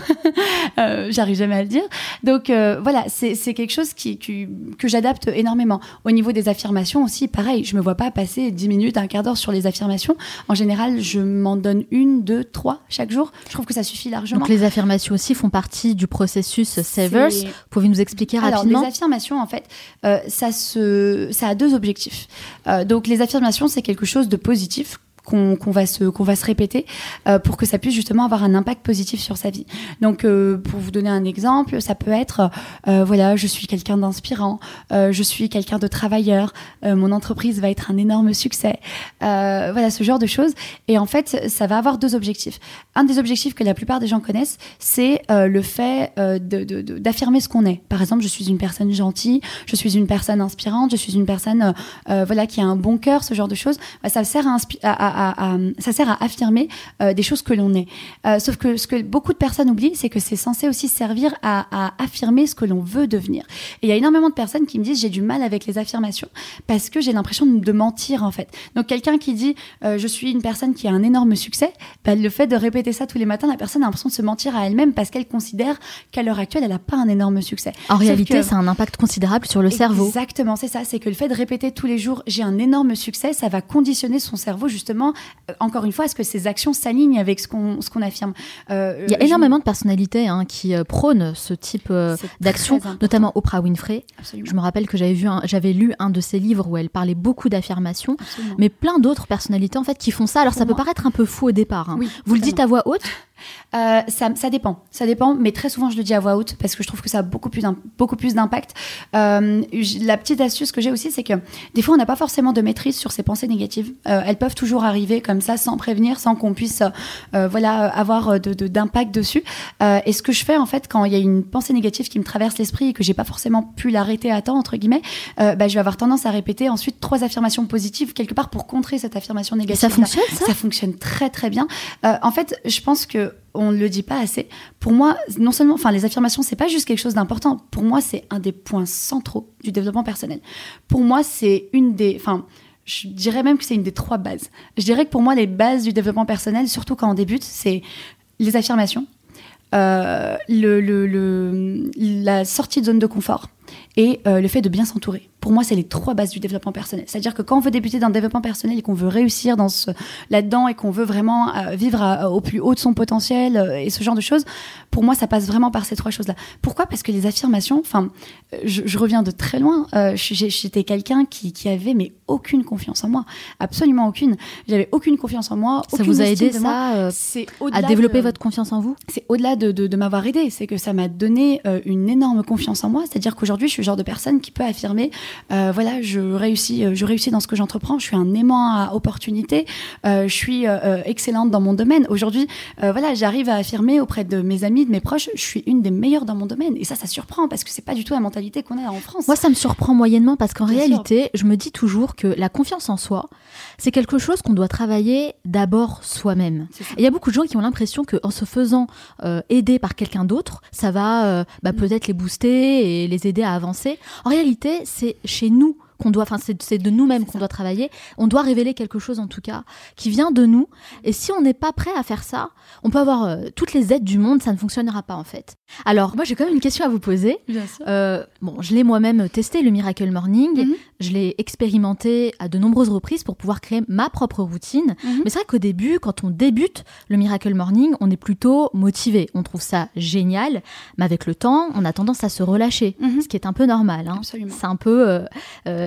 Euh, J'arrive jamais à le dire. Donc euh, voilà, c'est quelque chose qui, qui- que j'adapte énormément. Au niveau des affirmations aussi, pareil, je me vois pas passer 10 minutes, un quart d'heure sur les affirmations. En général, je m'en donne une, deux, trois chaque jour. Je trouve que ça suffit largement. Donc les affirmations aussi font partie du processus savers. C'est- Vous pouvez nous expliquer alors, rapidement les affirmations, en fait, euh, ça, se, ça a deux objectifs. Euh, donc, les affirmations, c'est quelque chose de positif qu'on va se qu'on va se répéter euh, pour que ça puisse justement avoir un impact positif sur sa vie. Donc euh, pour vous donner un exemple, ça peut être euh, voilà, je suis quelqu'un d'inspirant, je suis quelqu'un de travailleur, mon entreprise va être un énorme succès. Voilà ce genre de choses et en fait, ça va avoir deux objectifs. Un des objectifs que la plupart des gens connaissent, c'est le fait d'affirmer ce qu'on est. Par exemple, je suis une personne gentille, je suis une personne inspirante, je suis une personne voilà qui a un bon cœur, ce genre de choses. Bah, ça sert à- à- à- ça sert à affirmer euh, des choses que l'on est. Euh, sauf que ce que beaucoup de personnes oublient, c'est que c'est censé aussi servir à, à affirmer ce que l'on veut devenir. Et il y a énormément de personnes qui me disent j'ai du mal avec les affirmations parce que j'ai l'impression de, mentir en fait. Donc quelqu'un qui dit euh, je suis une personne qui a un énorme succès, bah, le fait de répéter ça tous les matins, la personne a l'impression de se mentir à elle-même parce qu'elle considère qu'à l'heure actuelle elle n'a pas un énorme succès. En Sauf réalité, que- ça a un impact considérable sur le cerveau. Exactement, c'est ça. C'est que le fait de répéter tous les jours, j'ai un énorme succès, ça va conditionner son cerveau justement, euh, encore une fois, à ce que ses actions s'alignent avec ce qu'on affirme. Euh, Il y a je- énormément de personnalités hein, qui euh, prônent ce type euh, d'action, notamment Oprah Winfrey. Absolument. Je me rappelle que j'avais vu, un- j'avais lu un de ses livres où elle parlait beaucoup d'affirmations, mais plein d'autres personnalités en fait qui font ça. Alors Pour ça peut paraître un peu fou au départ. hein. Oui, Vous le dites à voix haute Euh, ça, ça dépend, ça dépend, mais très souvent je le dis à voix haute parce que je trouve que ça a beaucoup plus beaucoup plus d'impact. Euh, la petite astuce que j'ai aussi, c'est que des fois on n'a pas forcément de maîtrise sur ces pensées négatives. Euh, elles peuvent toujours arriver comme ça, sans prévenir, sans qu'on puisse, voilà, avoir de- de- d'impact dessus. Et ce que je fais en fait, quand il y a une pensée négative qui me traverse l'esprit et que j'ai pas forcément pu l'arrêter à temps entre guillemets, bah, je vais avoir tendance à répéter ensuite trois affirmations positives quelque part pour contrer cette affirmation Et négative. ça fonctionne ça? Ça fonctionne très très bien. En fait, je pense que on ne le dit pas assez. Pour moi, non seulement, enfin, les affirmations, c'est pas juste quelque chose d'important. Pour moi, c'est un des points centraux du développement personnel. Pour moi, c'est une des, enfin, je dirais même que c'est une des trois bases. Je dirais que pour moi, les bases du développement personnel, surtout quand on débute, c'est les affirmations, euh, le, le- la sortie de zone de confort et euh, le fait de bien s'entourer. Pour moi, c'est les trois bases du développement personnel. C'est-à-dire que quand on veut débuter dans le développement personnel et qu'on veut réussir dans ce, là-dedans et qu'on veut vraiment euh, vivre à- au plus haut de son potentiel euh, et ce genre de choses, pour moi, ça passe vraiment par ces trois choses-là. Pourquoi? Parce que les affirmations, enfin, euh, je, je reviens de très loin. Euh, J'étais quelqu'un qui, qui avait mais aucune confiance en moi, absolument aucune. J'avais aucune confiance en moi. Ça vous a aidé ça euh, C'est à développer de- votre confiance en vous? C'est au-delà de, de, de m'avoir aidé, c'est que ça m'a donné euh, une énorme confiance en moi. C'est-à-dire qu'aujourd'hui, je suis le genre de personne qui peut affirmer, euh, voilà, je réussis, euh, je réussis dans ce que j'entreprends, je suis un aimant à opportunité, euh, je suis euh, excellente dans mon domaine. Aujourd'hui, voilà, j'arrive à affirmer auprès de mes amis, de mes proches, je suis une des meilleures dans mon domaine. Et ça, ça surprend parce que c'est pas du tout la mentalité qu'on a en France. Moi, ça me surprend moyennement parce qu'en réalité, je me dis toujours que la confiance en soi, c'est quelque chose qu'on doit travailler d'abord soi-même. Il y a beaucoup de gens qui ont l'impression qu'en se faisant aider par quelqu'un d'autre, ça va bah, Mm. peut-être les booster et les aider à avancer. En réalité, c'est chez nous qu'on doit, enfin c'est c'est de nous-mêmes qu'on doit travailler. On doit révéler quelque chose en tout cas qui vient de nous. Et si on n'est pas prêt à faire ça, on peut avoir euh, toutes les aides du monde, ça ne fonctionnera pas en fait. Alors moi j'ai quand même une question à vous poser. Bien sûr. Euh, bon, je l'ai moi-même testé, le Miracle Morning. Mhm. Je l'ai expérimenté à de nombreuses reprises pour pouvoir créer ma propre routine. Mhm. Mais c'est vrai qu'au début, quand on débute le Miracle Morning, on est plutôt motivé. On trouve ça génial. Mais avec le temps, on a tendance à se relâcher. Mhm. Ce qui est un peu normal. hein. C'est un peu, euh,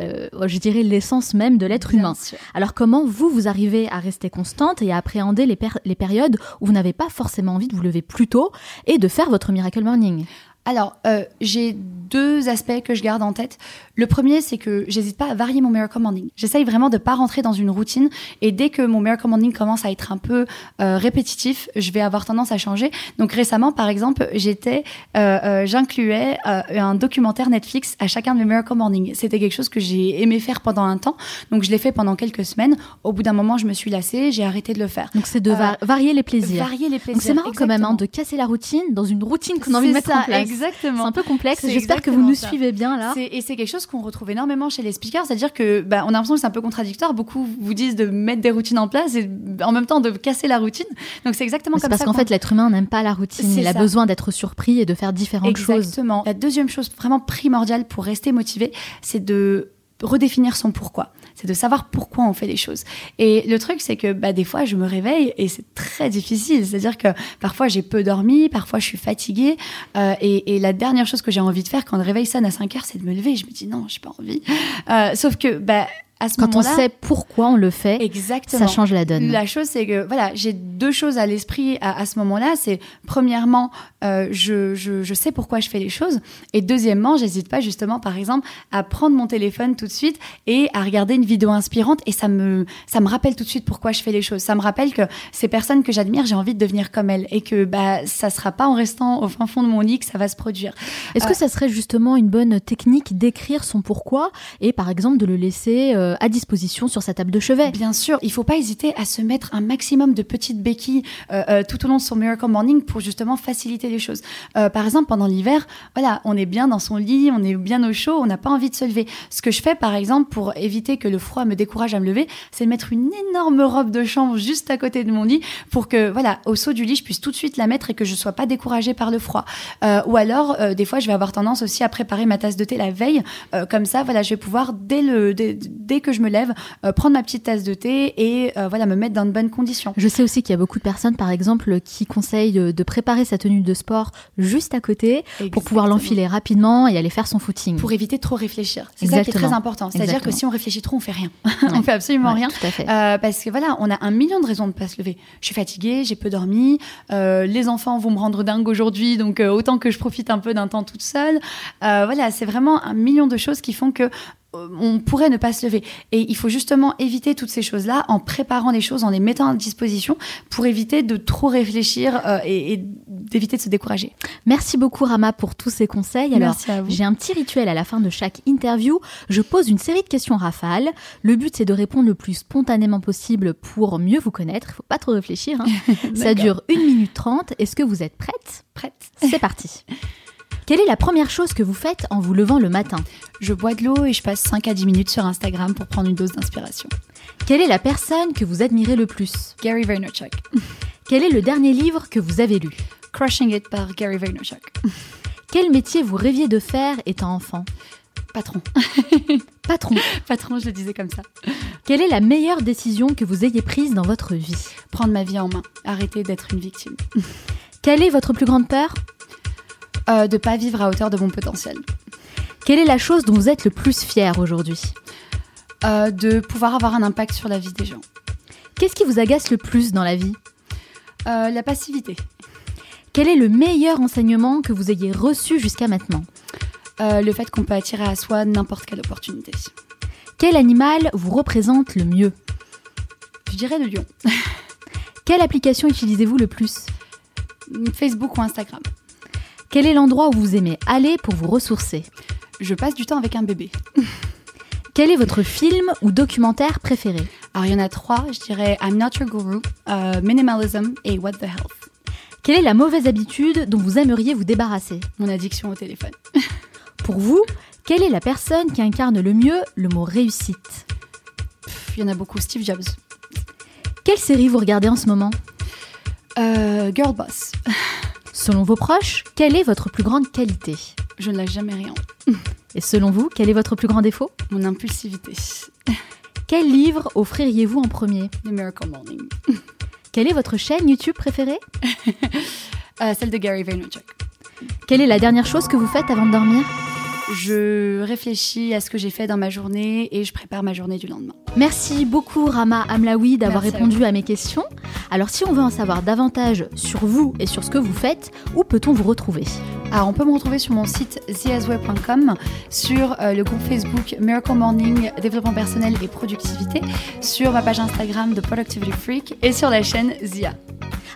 euh, je dirais, l'essence même de l'être humain. sûr. Alors comment vous, vous arrivez à rester constante et à appréhender les périodes où vous n'avez pas forcément envie de vous lever plus tôt et de faire votre Miracle Morning? Alors, euh, j'ai deux aspects que je garde en tête. Le premier, c'est que j'hésite pas à varier mon Miracle Morning. J'essaye vraiment de pas rentrer dans une routine et dès que mon Miracle Morning commence à être un peu euh, répétitif, je vais avoir tendance à changer. Donc récemment, par exemple, j'étais, euh, euh, j'incluais euh, un documentaire Netflix à chacun de mes Miracle Morning. C'était quelque chose que j'ai aimé faire pendant un temps, donc je l'ai fait pendant quelques semaines. Au bout d'un moment, je me suis lassée, j'ai arrêté de le faire. Donc c'est de Euh, va- varier les plaisirs. Varier les plaisirs. Donc c'est marrant quand même hein, de casser la routine dans une routine qu'on a envie de mettre ça, en place. Exactement. C'est un peu complexe. J'espère que vous exactement nous ça. suivez bien là. Et c'est quelque chose qu'on retrouve énormément chez les speakers, c'est-à-dire que bah, on a l'impression que c'est un peu contradictoire. Beaucoup vous disent de mettre des routines en place et en même temps de casser la routine. Donc c'est exactement comme parce ça. qu'en qu'on- fait l'être humain n'aime pas la routine. Il a besoin d'être surpris et de faire différentes choses. Exactement. La deuxième chose vraiment primordiale pour rester motivé, c'est de redéfinir son pourquoi. C'est de savoir pourquoi on fait les choses. Et le truc, c'est que bah, des fois, je me réveille et c'est très difficile. C'est-à-dire que parfois, j'ai peu dormi, parfois, je suis fatiguée. euh, et, et la dernière chose que j'ai envie de faire quand le réveil sonne à 5 heures, c'est de me lever. Je me dis non, j'ai pas envie. Euh, sauf que bah, à ce Quand on sait pourquoi on le fait, exactement. ça change la donne. La chose, c'est que voilà, j'ai deux choses à l'esprit à, à ce moment-là. C'est premièrement, euh, je, je, je sais pourquoi je fais les choses. Et deuxièmement, j'hésite pas justement, par exemple, à prendre mon téléphone tout de suite et à regarder une vidéo inspirante. Et ça me, ça me rappelle tout de suite pourquoi je fais les choses. Ça me rappelle que ces personnes que j'admire, j'ai envie de devenir comme elles. Et que bah, ça sera pas en restant au fin fond de mon lit que ça va se produire. Est-ce que ça serait justement une bonne technique d'écrire son pourquoi et par exemple de le laisser euh, à disposition sur sa table de chevet Bien sûr, il faut pas hésiter à se mettre un maximum de petites béquilles euh, euh, tout au long de son Miracle Morning pour justement faciliter les choses. Euh, par exemple, pendant l'hiver, voilà, on est bien dans son lit, on est bien au chaud, on n'a pas envie de se lever. Ce que je fais, par exemple, pour éviter que le froid me décourage à me lever, c'est de mettre une énorme robe de chambre juste à côté de mon lit pour que, voilà, au saut du lit, je puisse tout de suite la mettre et que je sois pas découragée par le froid. Euh, ou alors, euh, des fois, je vais avoir tendance aussi à préparer ma tasse de thé la veille. Euh, comme ça, voilà, je vais pouvoir, dès, le, dès, dès que je me lève, euh, prendre ma petite tasse de thé et euh, voilà, me mettre dans de bonnes conditions. Je sais aussi qu'il y a beaucoup de personnes, par exemple, qui conseillent de, de préparer sa tenue de sport juste à côté pour pouvoir l'enfiler rapidement et aller faire son footing. Pour éviter de trop réfléchir. C'est ça qui est très important. C'est-à-dire que si on réfléchit trop, on fait rien. Ouais. on fait absolument Ouais, rien. Tout à fait. Euh, parce que voilà, on a un million de raisons de pas se lever. Je suis fatiguée, j'ai peu dormi, euh, les enfants vont me rendre dingue aujourd'hui, donc euh, autant que je profite un peu d'un temps toute seule. Euh, voilà, c'est vraiment un million de choses qui font que euh, on pourrait ne pas se lever. Et il faut justement éviter toutes ces choses-là en préparant les choses, en les mettant à disposition pour éviter de trop réfléchir euh, et, et d'éviter de se décourager. Merci beaucoup Rama pour tous ces conseils. Alors, Merci à vous. j'ai un petit rituel à la fin de chaque interview. Je pose une série de questions rafales. Le but, c'est de répondre le plus spontanément possible pour mieux vous connaître. Il faut pas trop réfléchir. hein. Ça dure 1 minute 30. Est-ce que vous êtes prête? Prête. C'est parti. Quelle est la première chose que vous faites en vous levant le matin Je bois de l'eau et je passe 5 à 10 minutes sur Instagram pour prendre une dose d'inspiration. Quelle est la personne que vous admirez le plus Gary Vaynerchuk. Quel est le dernier livre que vous avez lu Crushing It par Gary Vaynerchuk. Quel métier vous rêviez de faire étant enfant Patron. Patron. Patron, je le disais comme ça. Quelle est la meilleure décision que vous ayez prise dans votre vie Prendre ma vie en main. Arrêter d'être une victime. Quelle est votre plus grande peur Euh, de pas vivre à hauteur de mon potentiel. Quelle est la chose dont vous êtes le plus fier aujourd'hui? Euh, de pouvoir avoir un impact sur la vie des gens. Qu'est-ce qui vous agace le plus dans la vie? Euh, la passivité. Quel est le meilleur enseignement que vous ayez reçu jusqu'à maintenant? Le fait qu'on peut attirer à soi n'importe quelle opportunité. Quel animal vous représente le mieux? Je dirais le lion. Quelle application utilisez-vous le plus? Facebook ou Instagram. Quel est l'endroit où vous aimez aller pour vous ressourcer? Je passe du temps avec un bébé. Quel est votre film ou documentaire préféré? Alors il y en a trois, je dirais I'm Not Your Guru, euh, Minimalism et What the Health. Quelle est la mauvaise habitude dont vous aimeriez vous débarrasser? Mon addiction au téléphone. Pour vous, quelle est la personne qui incarne le mieux le mot réussite? Il y en a beaucoup, Steve Jobs. Quelle série vous regardez en ce moment? Euh, Girl Boss. Selon vos proches, quelle est votre plus grande qualité? Je ne lâche jamais rien. Et selon vous, quel est votre plus grand défaut? Mon impulsivité. Quel livre offririez-vous en premier? The Miracle Morning. Quelle est votre chaîne YouTube préférée? Euh, celle de Gary Vaynerchuk. Quelle est la dernière chose que vous faites avant de dormir? Je réfléchis à ce que j'ai fait dans ma journée et je prépare ma journée du lendemain. Merci beaucoup Rama Amlaoui d'avoir à répondu à mes questions. Alors si on veut en savoir davantage sur vous et sur ce que vous faites, où peut-on vous retrouver? Alors, on peut me retrouver sur mon site theasway.com, sur euh, le groupe Facebook Miracle Morning, développement personnel et productivité, sur ma page Instagram de Productivity Freak et sur la chaîne Zia.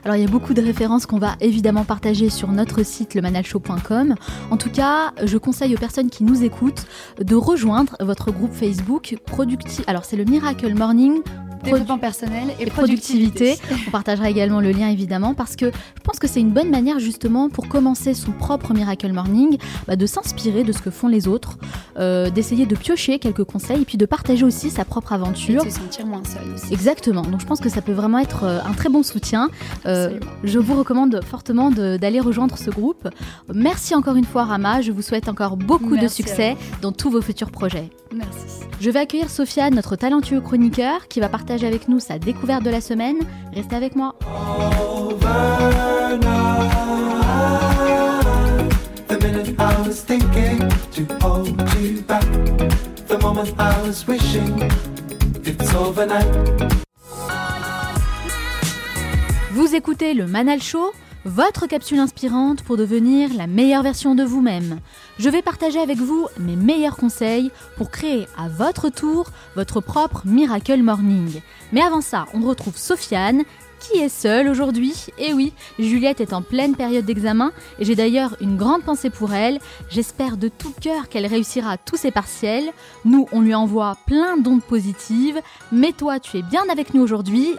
Alors il y a beaucoup de références qu'on va évidemment partager sur notre site lemanalshow.com. En tout cas, je conseille aux personnes qui nous écoutent de rejoindre votre groupe Facebook Producti. Alors c'est le Miracle Morning Développement personnel et, et productivité. On partagera également le lien évidemment parce que je pense que c'est une bonne manière justement pour commencer son propre Miracle Morning bah, de s'inspirer de ce que font les autres, euh, d'essayer de piocher quelques conseils et puis de partager aussi sa propre Et aventure. de se sentir moins seul aussi. Exactement, donc je pense que ça peut vraiment être euh, un très bon soutien. Euh, je vous recommande fortement d'aller rejoindre ce groupe. Merci encore une fois Rama, je vous souhaite encore beaucoup de Merci succès dans tous vos futurs projets. Merci. Je vais accueillir Sofiane, notre talentueux chroniqueur, qui va partager avec nous sa découverte de la semaine. Restez avec moi. Vous écoutez le Manal Show, votre capsule inspirante pour devenir la meilleure version de vous-même. Je vais partager avec vous mes meilleurs conseils pour créer à votre tour votre propre Miracle Morning. Mais avant ça, on retrouve Sofiane qui est seule aujourd'hui. Et oui, Juliette est en pleine période d'examen et j'ai d'ailleurs une grande pensée pour elle. J'espère de tout cœur qu'elle réussira tous ses partiels. Nous, on lui envoie plein d'ondes positives. Mais toi, tu es bien avec nous aujourd'hui.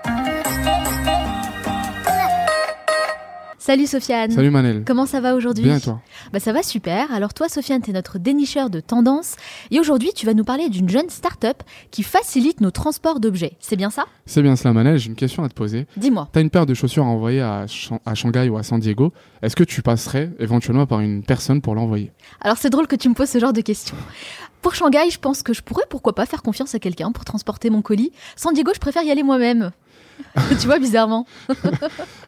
Salut Sofiane. Salut Manel. Comment ça va aujourd'hui Bien et toi Bah ça va super. Alors toi Sofiane, tu es notre dénicheur de tendances et aujourd'hui tu vas nous parler d'une jeune start-up qui facilite nos transports d'objets. C'est bien ça? C'est bien cela Manel, j'ai une question à te poser. Dis-moi. T'as une paire de chaussures à envoyer à, à Shanghai ou à San Diego. Est-ce que tu passerais éventuellement par une personne pour l'envoyer? Alors c'est drôle que tu me poses ce genre de questions. Pour Shanghai, je pense que je pourrais pourquoi pas faire confiance à quelqu'un pour transporter mon colis. San Diego, je préfère y aller moi-même. tu vois bizarrement.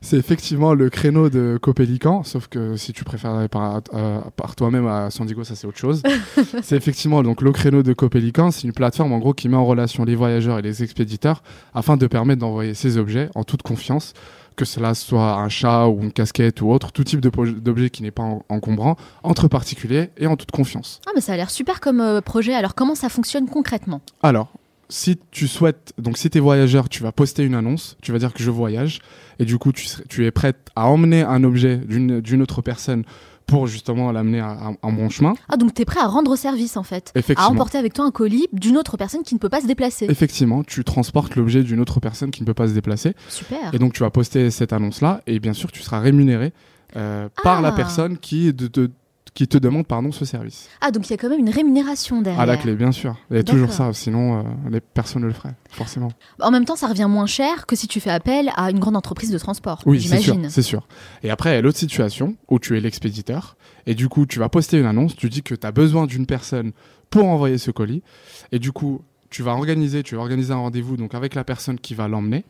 C'est effectivement le créneau de Copélican, sauf que si tu préfères aller par, euh, par toi-même à San Diego, ça c'est autre chose. c'est effectivement donc le créneau de Copélican, c'est une plateforme en gros qui met en relation les voyageurs et les expéditeurs afin de permettre d'envoyer ces objets en toute confiance, que cela soit un chat ou une casquette ou autre, tout type d'objet qui n'est pas en- encombrant, entre particuliers et en toute confiance. Ah mais ça a l'air super comme euh, projet. Alors comment ça fonctionne concrètement? Alors, si tu souhaites, donc si tu es voyageur, tu vas poster une annonce, tu vas dire que je voyage, et du coup tu, tu es prête à emmener un objet d'une autre personne pour justement l'amener à, à un bon chemin. Ah donc t'es prêt à rendre service en fait. À Effectivement. emporter avec toi un colis d'une autre personne qui ne peut pas se déplacer. Effectivement, tu transportes l'objet d'une autre personne qui ne peut pas se déplacer, Super. et donc tu vas poster cette annonce-là, et bien sûr tu seras rémunéré euh, par la Ah. personne qui, de- de- qui te demande pardon ce service. Ah donc il y a quand même une rémunération derrière. À la clé, bien sûr. Il y a toujours ça, sinon euh, les personnes ne le feraient, forcément. En même temps, ça revient moins cher que si tu fais appel à une grande entreprise de transport. Oui, c'est sûr, j'imagine. c'est sûr. Et après, il y a l'autre situation où tu es l'expéditeur et du coup, tu vas poster une annonce, tu dis que tu as besoin d'une personne pour envoyer ce colis et du coup, tu vas organiser, tu vas organiser un rendez-vous donc avec la personne qui va l'emmener.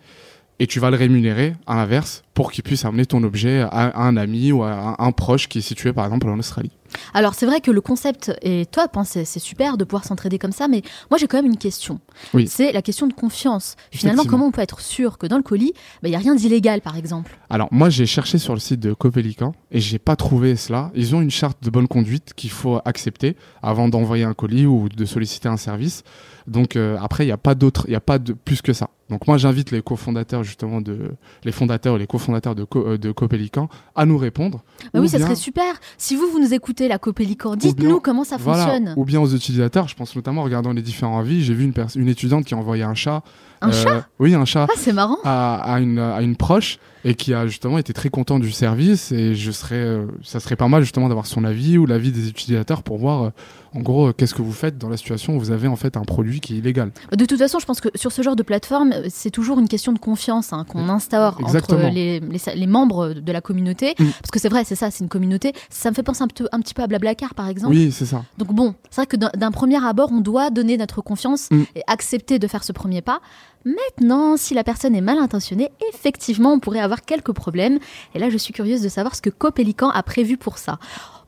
Et tu vas le rémunérer à l'inverse pour qu'il puisse amener ton objet à, un ami ou à un proche qui est situé par exemple en Australie. Alors c'est vrai que le concept est top, hein, c'est c'est super de pouvoir s'entraider comme ça, mais moi j'ai quand même une question. Oui. C'est la question de confiance. Finalement, comment on peut être sûr que dans le colis, il n'y a rien d'illégal par exemple? Alors moi j'ai cherché sur le site de Copélican et j'ai pas trouvé cela. Ils ont une charte de bonne conduite qu'il faut accepter avant d'envoyer un colis ou de solliciter un service. Donc euh, après il n'y a pas d'autre, il y a pas de plus que ça. Donc moi j'invite les cofondateurs justement de les fondateurs et les cofondateurs de, Co- euh, de Copélican à nous répondre. Bah Ou oui, ça serait super. Si vous, vous nous écoutez, la Copélican, bien- dites-nous comment ça Voilà. fonctionne. Ou bien aux utilisateurs. Je pense notamment en regardant les différents avis. J'ai vu une, une étudiante qui a envoyé un chat. Un euh, chat? Oui, un chat. Ah, c'est marrant. à, à une, à une proche et qui a justement été très content du service et je serais euh, ça serait pas mal justement d'avoir son avis ou l'avis des utilisateurs pour voir euh, en gros qu'est-ce que vous faites dans la situation où vous avez en fait un produit qui est illégal. De toute façon, je pense que sur ce genre de plateforme, c'est toujours une question de confiance hein, qu'on instaure Exactement. entre les, les- les membres de la communauté. Mm. Parce que c'est vrai, c'est ça, c'est une communauté. Ça me fait penser un, peu- un petit peu à Blablacar, par exemple. Oui, c'est ça. Donc bon, c'est vrai que d'un- d'un premier abord, on doit donner notre confiance Mm. et accepter de faire ce premier pas. Maintenant, si la personne est mal intentionnée, effectivement, on pourrait avoir quelques problèmes. Et là, je suis curieuse de savoir ce que Copélican a prévu pour ça.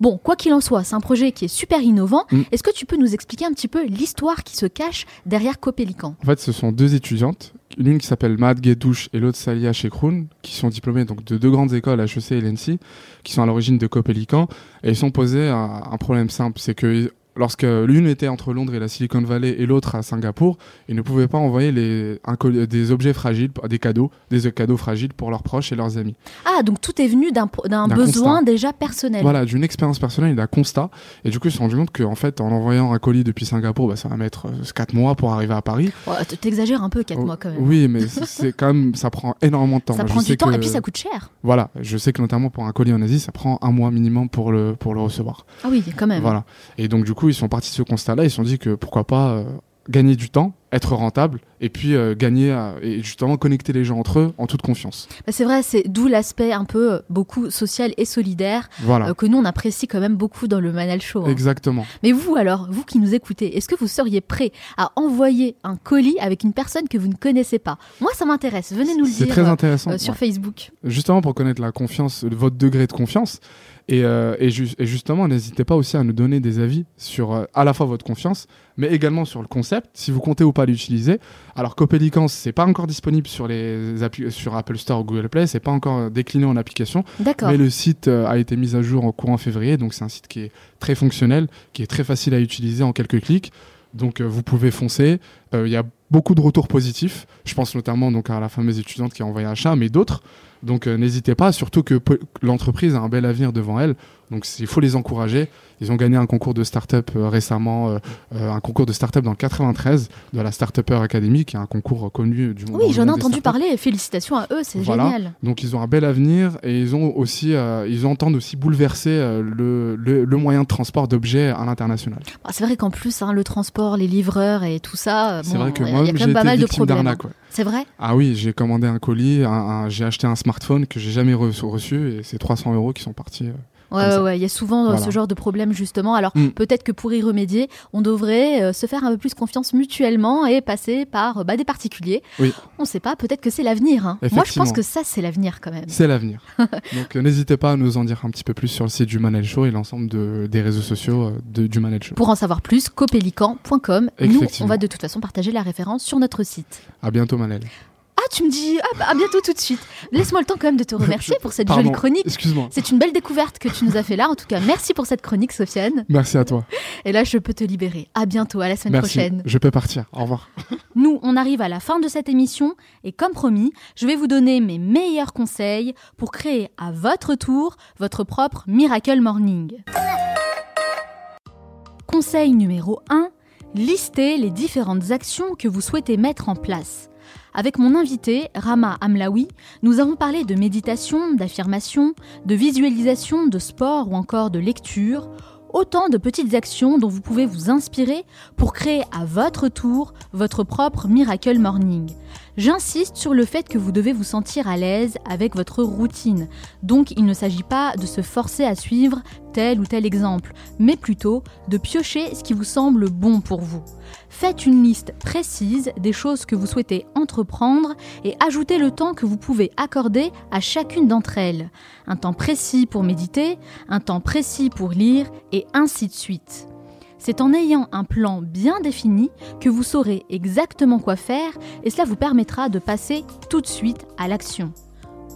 Bon, quoi qu'il en soit, c'est un projet qui est super innovant. Mm. Est-ce que tu peux nous expliquer un petit peu l'histoire qui se cache derrière Copélican En fait, ce sont deux étudiantes, l'une qui s'appelle Maad Guedouche et l'autre Salia Chekroun, qui sont diplômées donc de deux grandes écoles, HEC et l'ENSI, qui sont à l'origine de Copélican et ils sont posés un, un problème simple, c'est que lorsque l'une était entre Londres et la Silicon Valley et l'autre à Singapour, ils ne pouvaient pas envoyer les, un colis- des objets fragiles, des cadeaux, des cadeaux fragiles pour leurs proches et leurs amis. Ah, donc tout est venu d'un besoin constat. déjà personnel. Voilà, d'une expérience personnelle et d'un constat. Et du coup, ils se sont rendus compte qu'en fait, en envoyant un colis depuis Singapour, bah, ça va mettre 4 mois pour arriver à Paris. T- T'exagères un peu, 4 Oh, mois quand même. Oui, mais c'est- quand même, ça prend énormément de temps. ça prend du temps que- et puis ça coûte cher. Voilà, je sais que notamment pour un colis en Asie, ça prend un mois minimum pour le, pour le recevoir. Ah oui, quand même. Voilà. Et donc, du coup, ils sont partis de ce constat-là, ils se sont dit que pourquoi pas euh, gagner du temps, être rentable, et puis euh, gagner à- et justement connecter les gens entre eux en toute confiance. Bah, c'est vrai, c'est d'où l'aspect un peu euh, beaucoup social et solidaire Voilà. euh, que nous on apprécie quand même beaucoup dans le Manal Show. hein. Exactement. Mais vous alors, vous qui nous écoutez, est-ce que vous seriez prêt à envoyer un colis avec une personne que vous ne connaissez pas? Moi ça m'intéresse, venez nous le dire très intéressant. sur Ouais. Facebook. justement pour connaître la confiance, votre degré de confiance. Et, euh, et, ju- et justement, n'hésitez pas aussi à nous donner des avis sur euh, à la fois votre confiance, mais également sur le concept, si vous comptez ou pas l'utiliser. Alors, Copélicans, c'est pas encore disponible sur, les sur Apple Store ou Google Play, c'est pas encore décliné en application, D'accord. mais le site euh, a été mis à jour en courant février, donc c'est un site qui est très fonctionnel, qui est très facile à utiliser en quelques clics. Donc euh, vous pouvez foncer. Euh, Il y a beaucoup de retours positifs. Je pense notamment donc à la fameuse étudiante qui a envoyé un chat, mais d'autres. Donc euh, n'hésitez pas, surtout que l'entreprise a un bel avenir devant elle. Donc il faut les encourager. Ils ont gagné un concours de start-up euh, récemment, euh, euh, un concours de start-up dans le 93 de la Start-Upper Academy, qui est un concours connu du monde. Oui, j'en ai entendu parler. Félicitations à eux, c'est Voilà. génial. Donc ils ont un bel avenir et ils ont aussi, ils entendent aussi bouleverser le, le, le moyen de transport d'objets à l'international. Bah, c'est vrai qu'en plus, hein, le transport, les livreurs et tout ça, C'est bon, vrai que il y a- moi, il y a quand même pas mal de problèmes. ouais. C'est vrai? Ah oui, j'ai commandé un colis, j'ai acheté un smartphone que j'ai jamais re- reçu et c'est 300 euros qui sont partis. Ouais, ouais, il y a souvent euh, Voilà. ce genre de problème justement. Alors Mm. peut-être que pour y remédier, on devrait euh, se faire un peu plus confiance mutuellement et passer par euh, bah, des particuliers. Oui. On sait pas, peut-être que c'est l'avenir. hein. Moi, je pense que ça, c'est l'avenir quand même. C'est l'avenir. Donc n'hésitez pas à nous en dire un petit peu plus sur le site du Manel Show et l'ensemble de- des réseaux sociaux de- du Manel Show. Pour en savoir plus, copélican.com. Nous, on va de toute façon partager la référence sur notre site. À bientôt Manel. Ah, tu me dis ah, bah, à bientôt tout de suite. Laisse-moi le temps quand même de te remercier pour cette jolie chronique. Excuse-moi. C'est une belle découverte que tu nous as fait là. En tout cas, merci pour cette chronique, Sofiane. Merci à toi. Et là, je peux te libérer. À bientôt, à la semaine Merci. prochaine. Je peux partir. Au revoir. Nous, on arrive à la fin de cette émission et comme promis, je vais vous donner mes meilleurs conseils pour créer à votre tour votre propre Miracle Morning. Conseil numéro 1, listez les différentes actions que vous souhaitez mettre en place. Avec mon invité, Rama Amlaoui, nous avons parlé de méditation, d'affirmation, de visualisation, de sport ou encore de lecture, autant de petites actions dont vous pouvez vous inspirer pour créer à votre tour votre propre Miracle Morning. J'insiste sur le fait que vous devez vous sentir à l'aise avec votre routine. Donc il ne s'agit pas de se forcer à suivre tel ou tel exemple, mais plutôt de piocher ce qui vous semble bon pour vous. Faites une liste précise des choses que vous souhaitez entreprendre et ajoutez le temps que vous pouvez accorder à chacune d'entre elles. Un temps précis pour méditer, un temps précis pour lire et ainsi de suite. C'est en ayant un plan bien défini que vous saurez exactement quoi faire et cela vous permettra de passer tout de suite à l'action.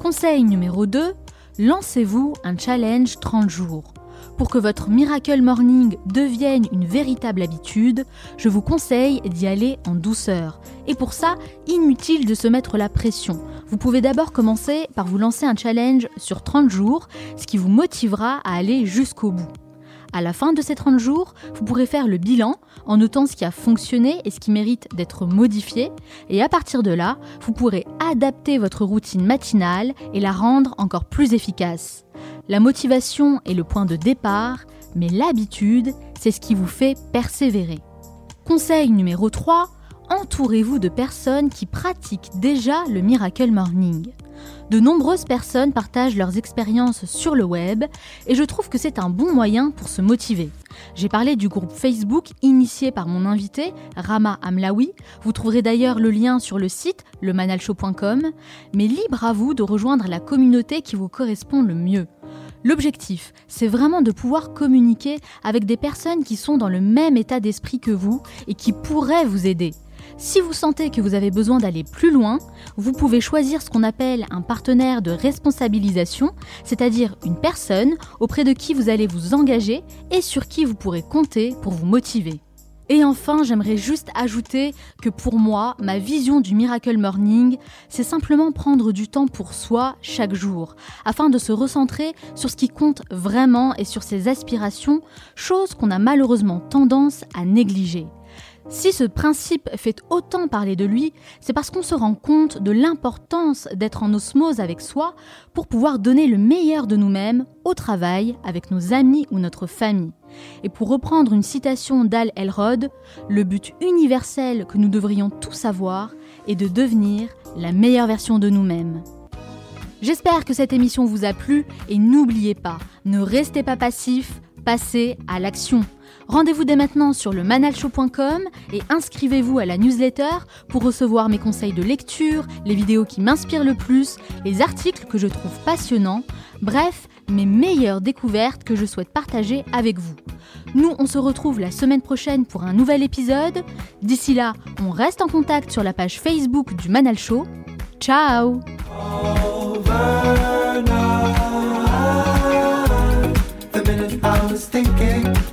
Conseil numéro 2, lancez-vous un challenge 30 jours. Pour que votre Miracle Morning devienne une véritable habitude, je vous conseille d'y aller en douceur. Et pour ça, inutile de se mettre la pression. Vous pouvez d'abord commencer par vous lancer un challenge sur 30 jours, ce qui vous motivera à aller jusqu'au bout. À la fin de ces 30 jours, vous pourrez faire le bilan en notant ce qui a fonctionné et ce qui mérite d'être modifié. Et à partir de là, vous pourrez adapter votre routine matinale et la rendre encore plus efficace. La motivation est le point de départ, mais l'habitude, c'est ce qui vous fait persévérer. Conseil numéro 3, entourez-vous de personnes qui pratiquent déjà le Miracle Morning. De nombreuses personnes partagent leurs expériences sur le web et je trouve que c'est un bon moyen pour se motiver. J'ai parlé du groupe Facebook initié par mon invité, Rama Amlaoui. Vous trouverez d'ailleurs le lien sur le site lemanalshow.com, mais libre à vous de rejoindre la communauté qui vous correspond le mieux. L'objectif, c'est vraiment de pouvoir communiquer avec des personnes qui sont dans le même état d'esprit que vous et qui pourraient vous aider. Si vous sentez que vous avez besoin d'aller plus loin, vous pouvez choisir ce qu'on appelle un partenaire de responsabilisation, c'est-à-dire une personne auprès de qui vous allez vous engager et sur qui vous pourrez compter pour vous motiver. Et enfin, j'aimerais juste ajouter que pour moi, ma vision du Miracle Morning, c'est simplement prendre du temps pour soi chaque jour, afin de se recentrer sur ce qui compte vraiment et sur ses aspirations, chose qu'on a malheureusement tendance à négliger. Si ce principe fait autant parler de lui, c'est parce qu'on se rend compte de l'importance d'être en osmose avec soi pour pouvoir donner le meilleur de nous-mêmes au travail, avec nos amis ou notre famille. Et pour reprendre une citation d'Al Elrod, le but universel que nous devrions tous avoir est de devenir la meilleure version de nous-mêmes. J'espère que cette émission vous a plu et n'oubliez pas, ne restez pas passif, passez à l'action. Rendez-vous dès maintenant sur le manalshow.com et inscrivez-vous à la newsletter pour recevoir mes conseils de lecture, les vidéos qui m'inspirent le plus, les articles que je trouve passionnants, bref, mes meilleures découvertes que je souhaite partager avec vous. Nous, on se retrouve la semaine prochaine pour un nouvel épisode. D'ici là, on reste en contact sur la page Facebook du Manal Show. Ciao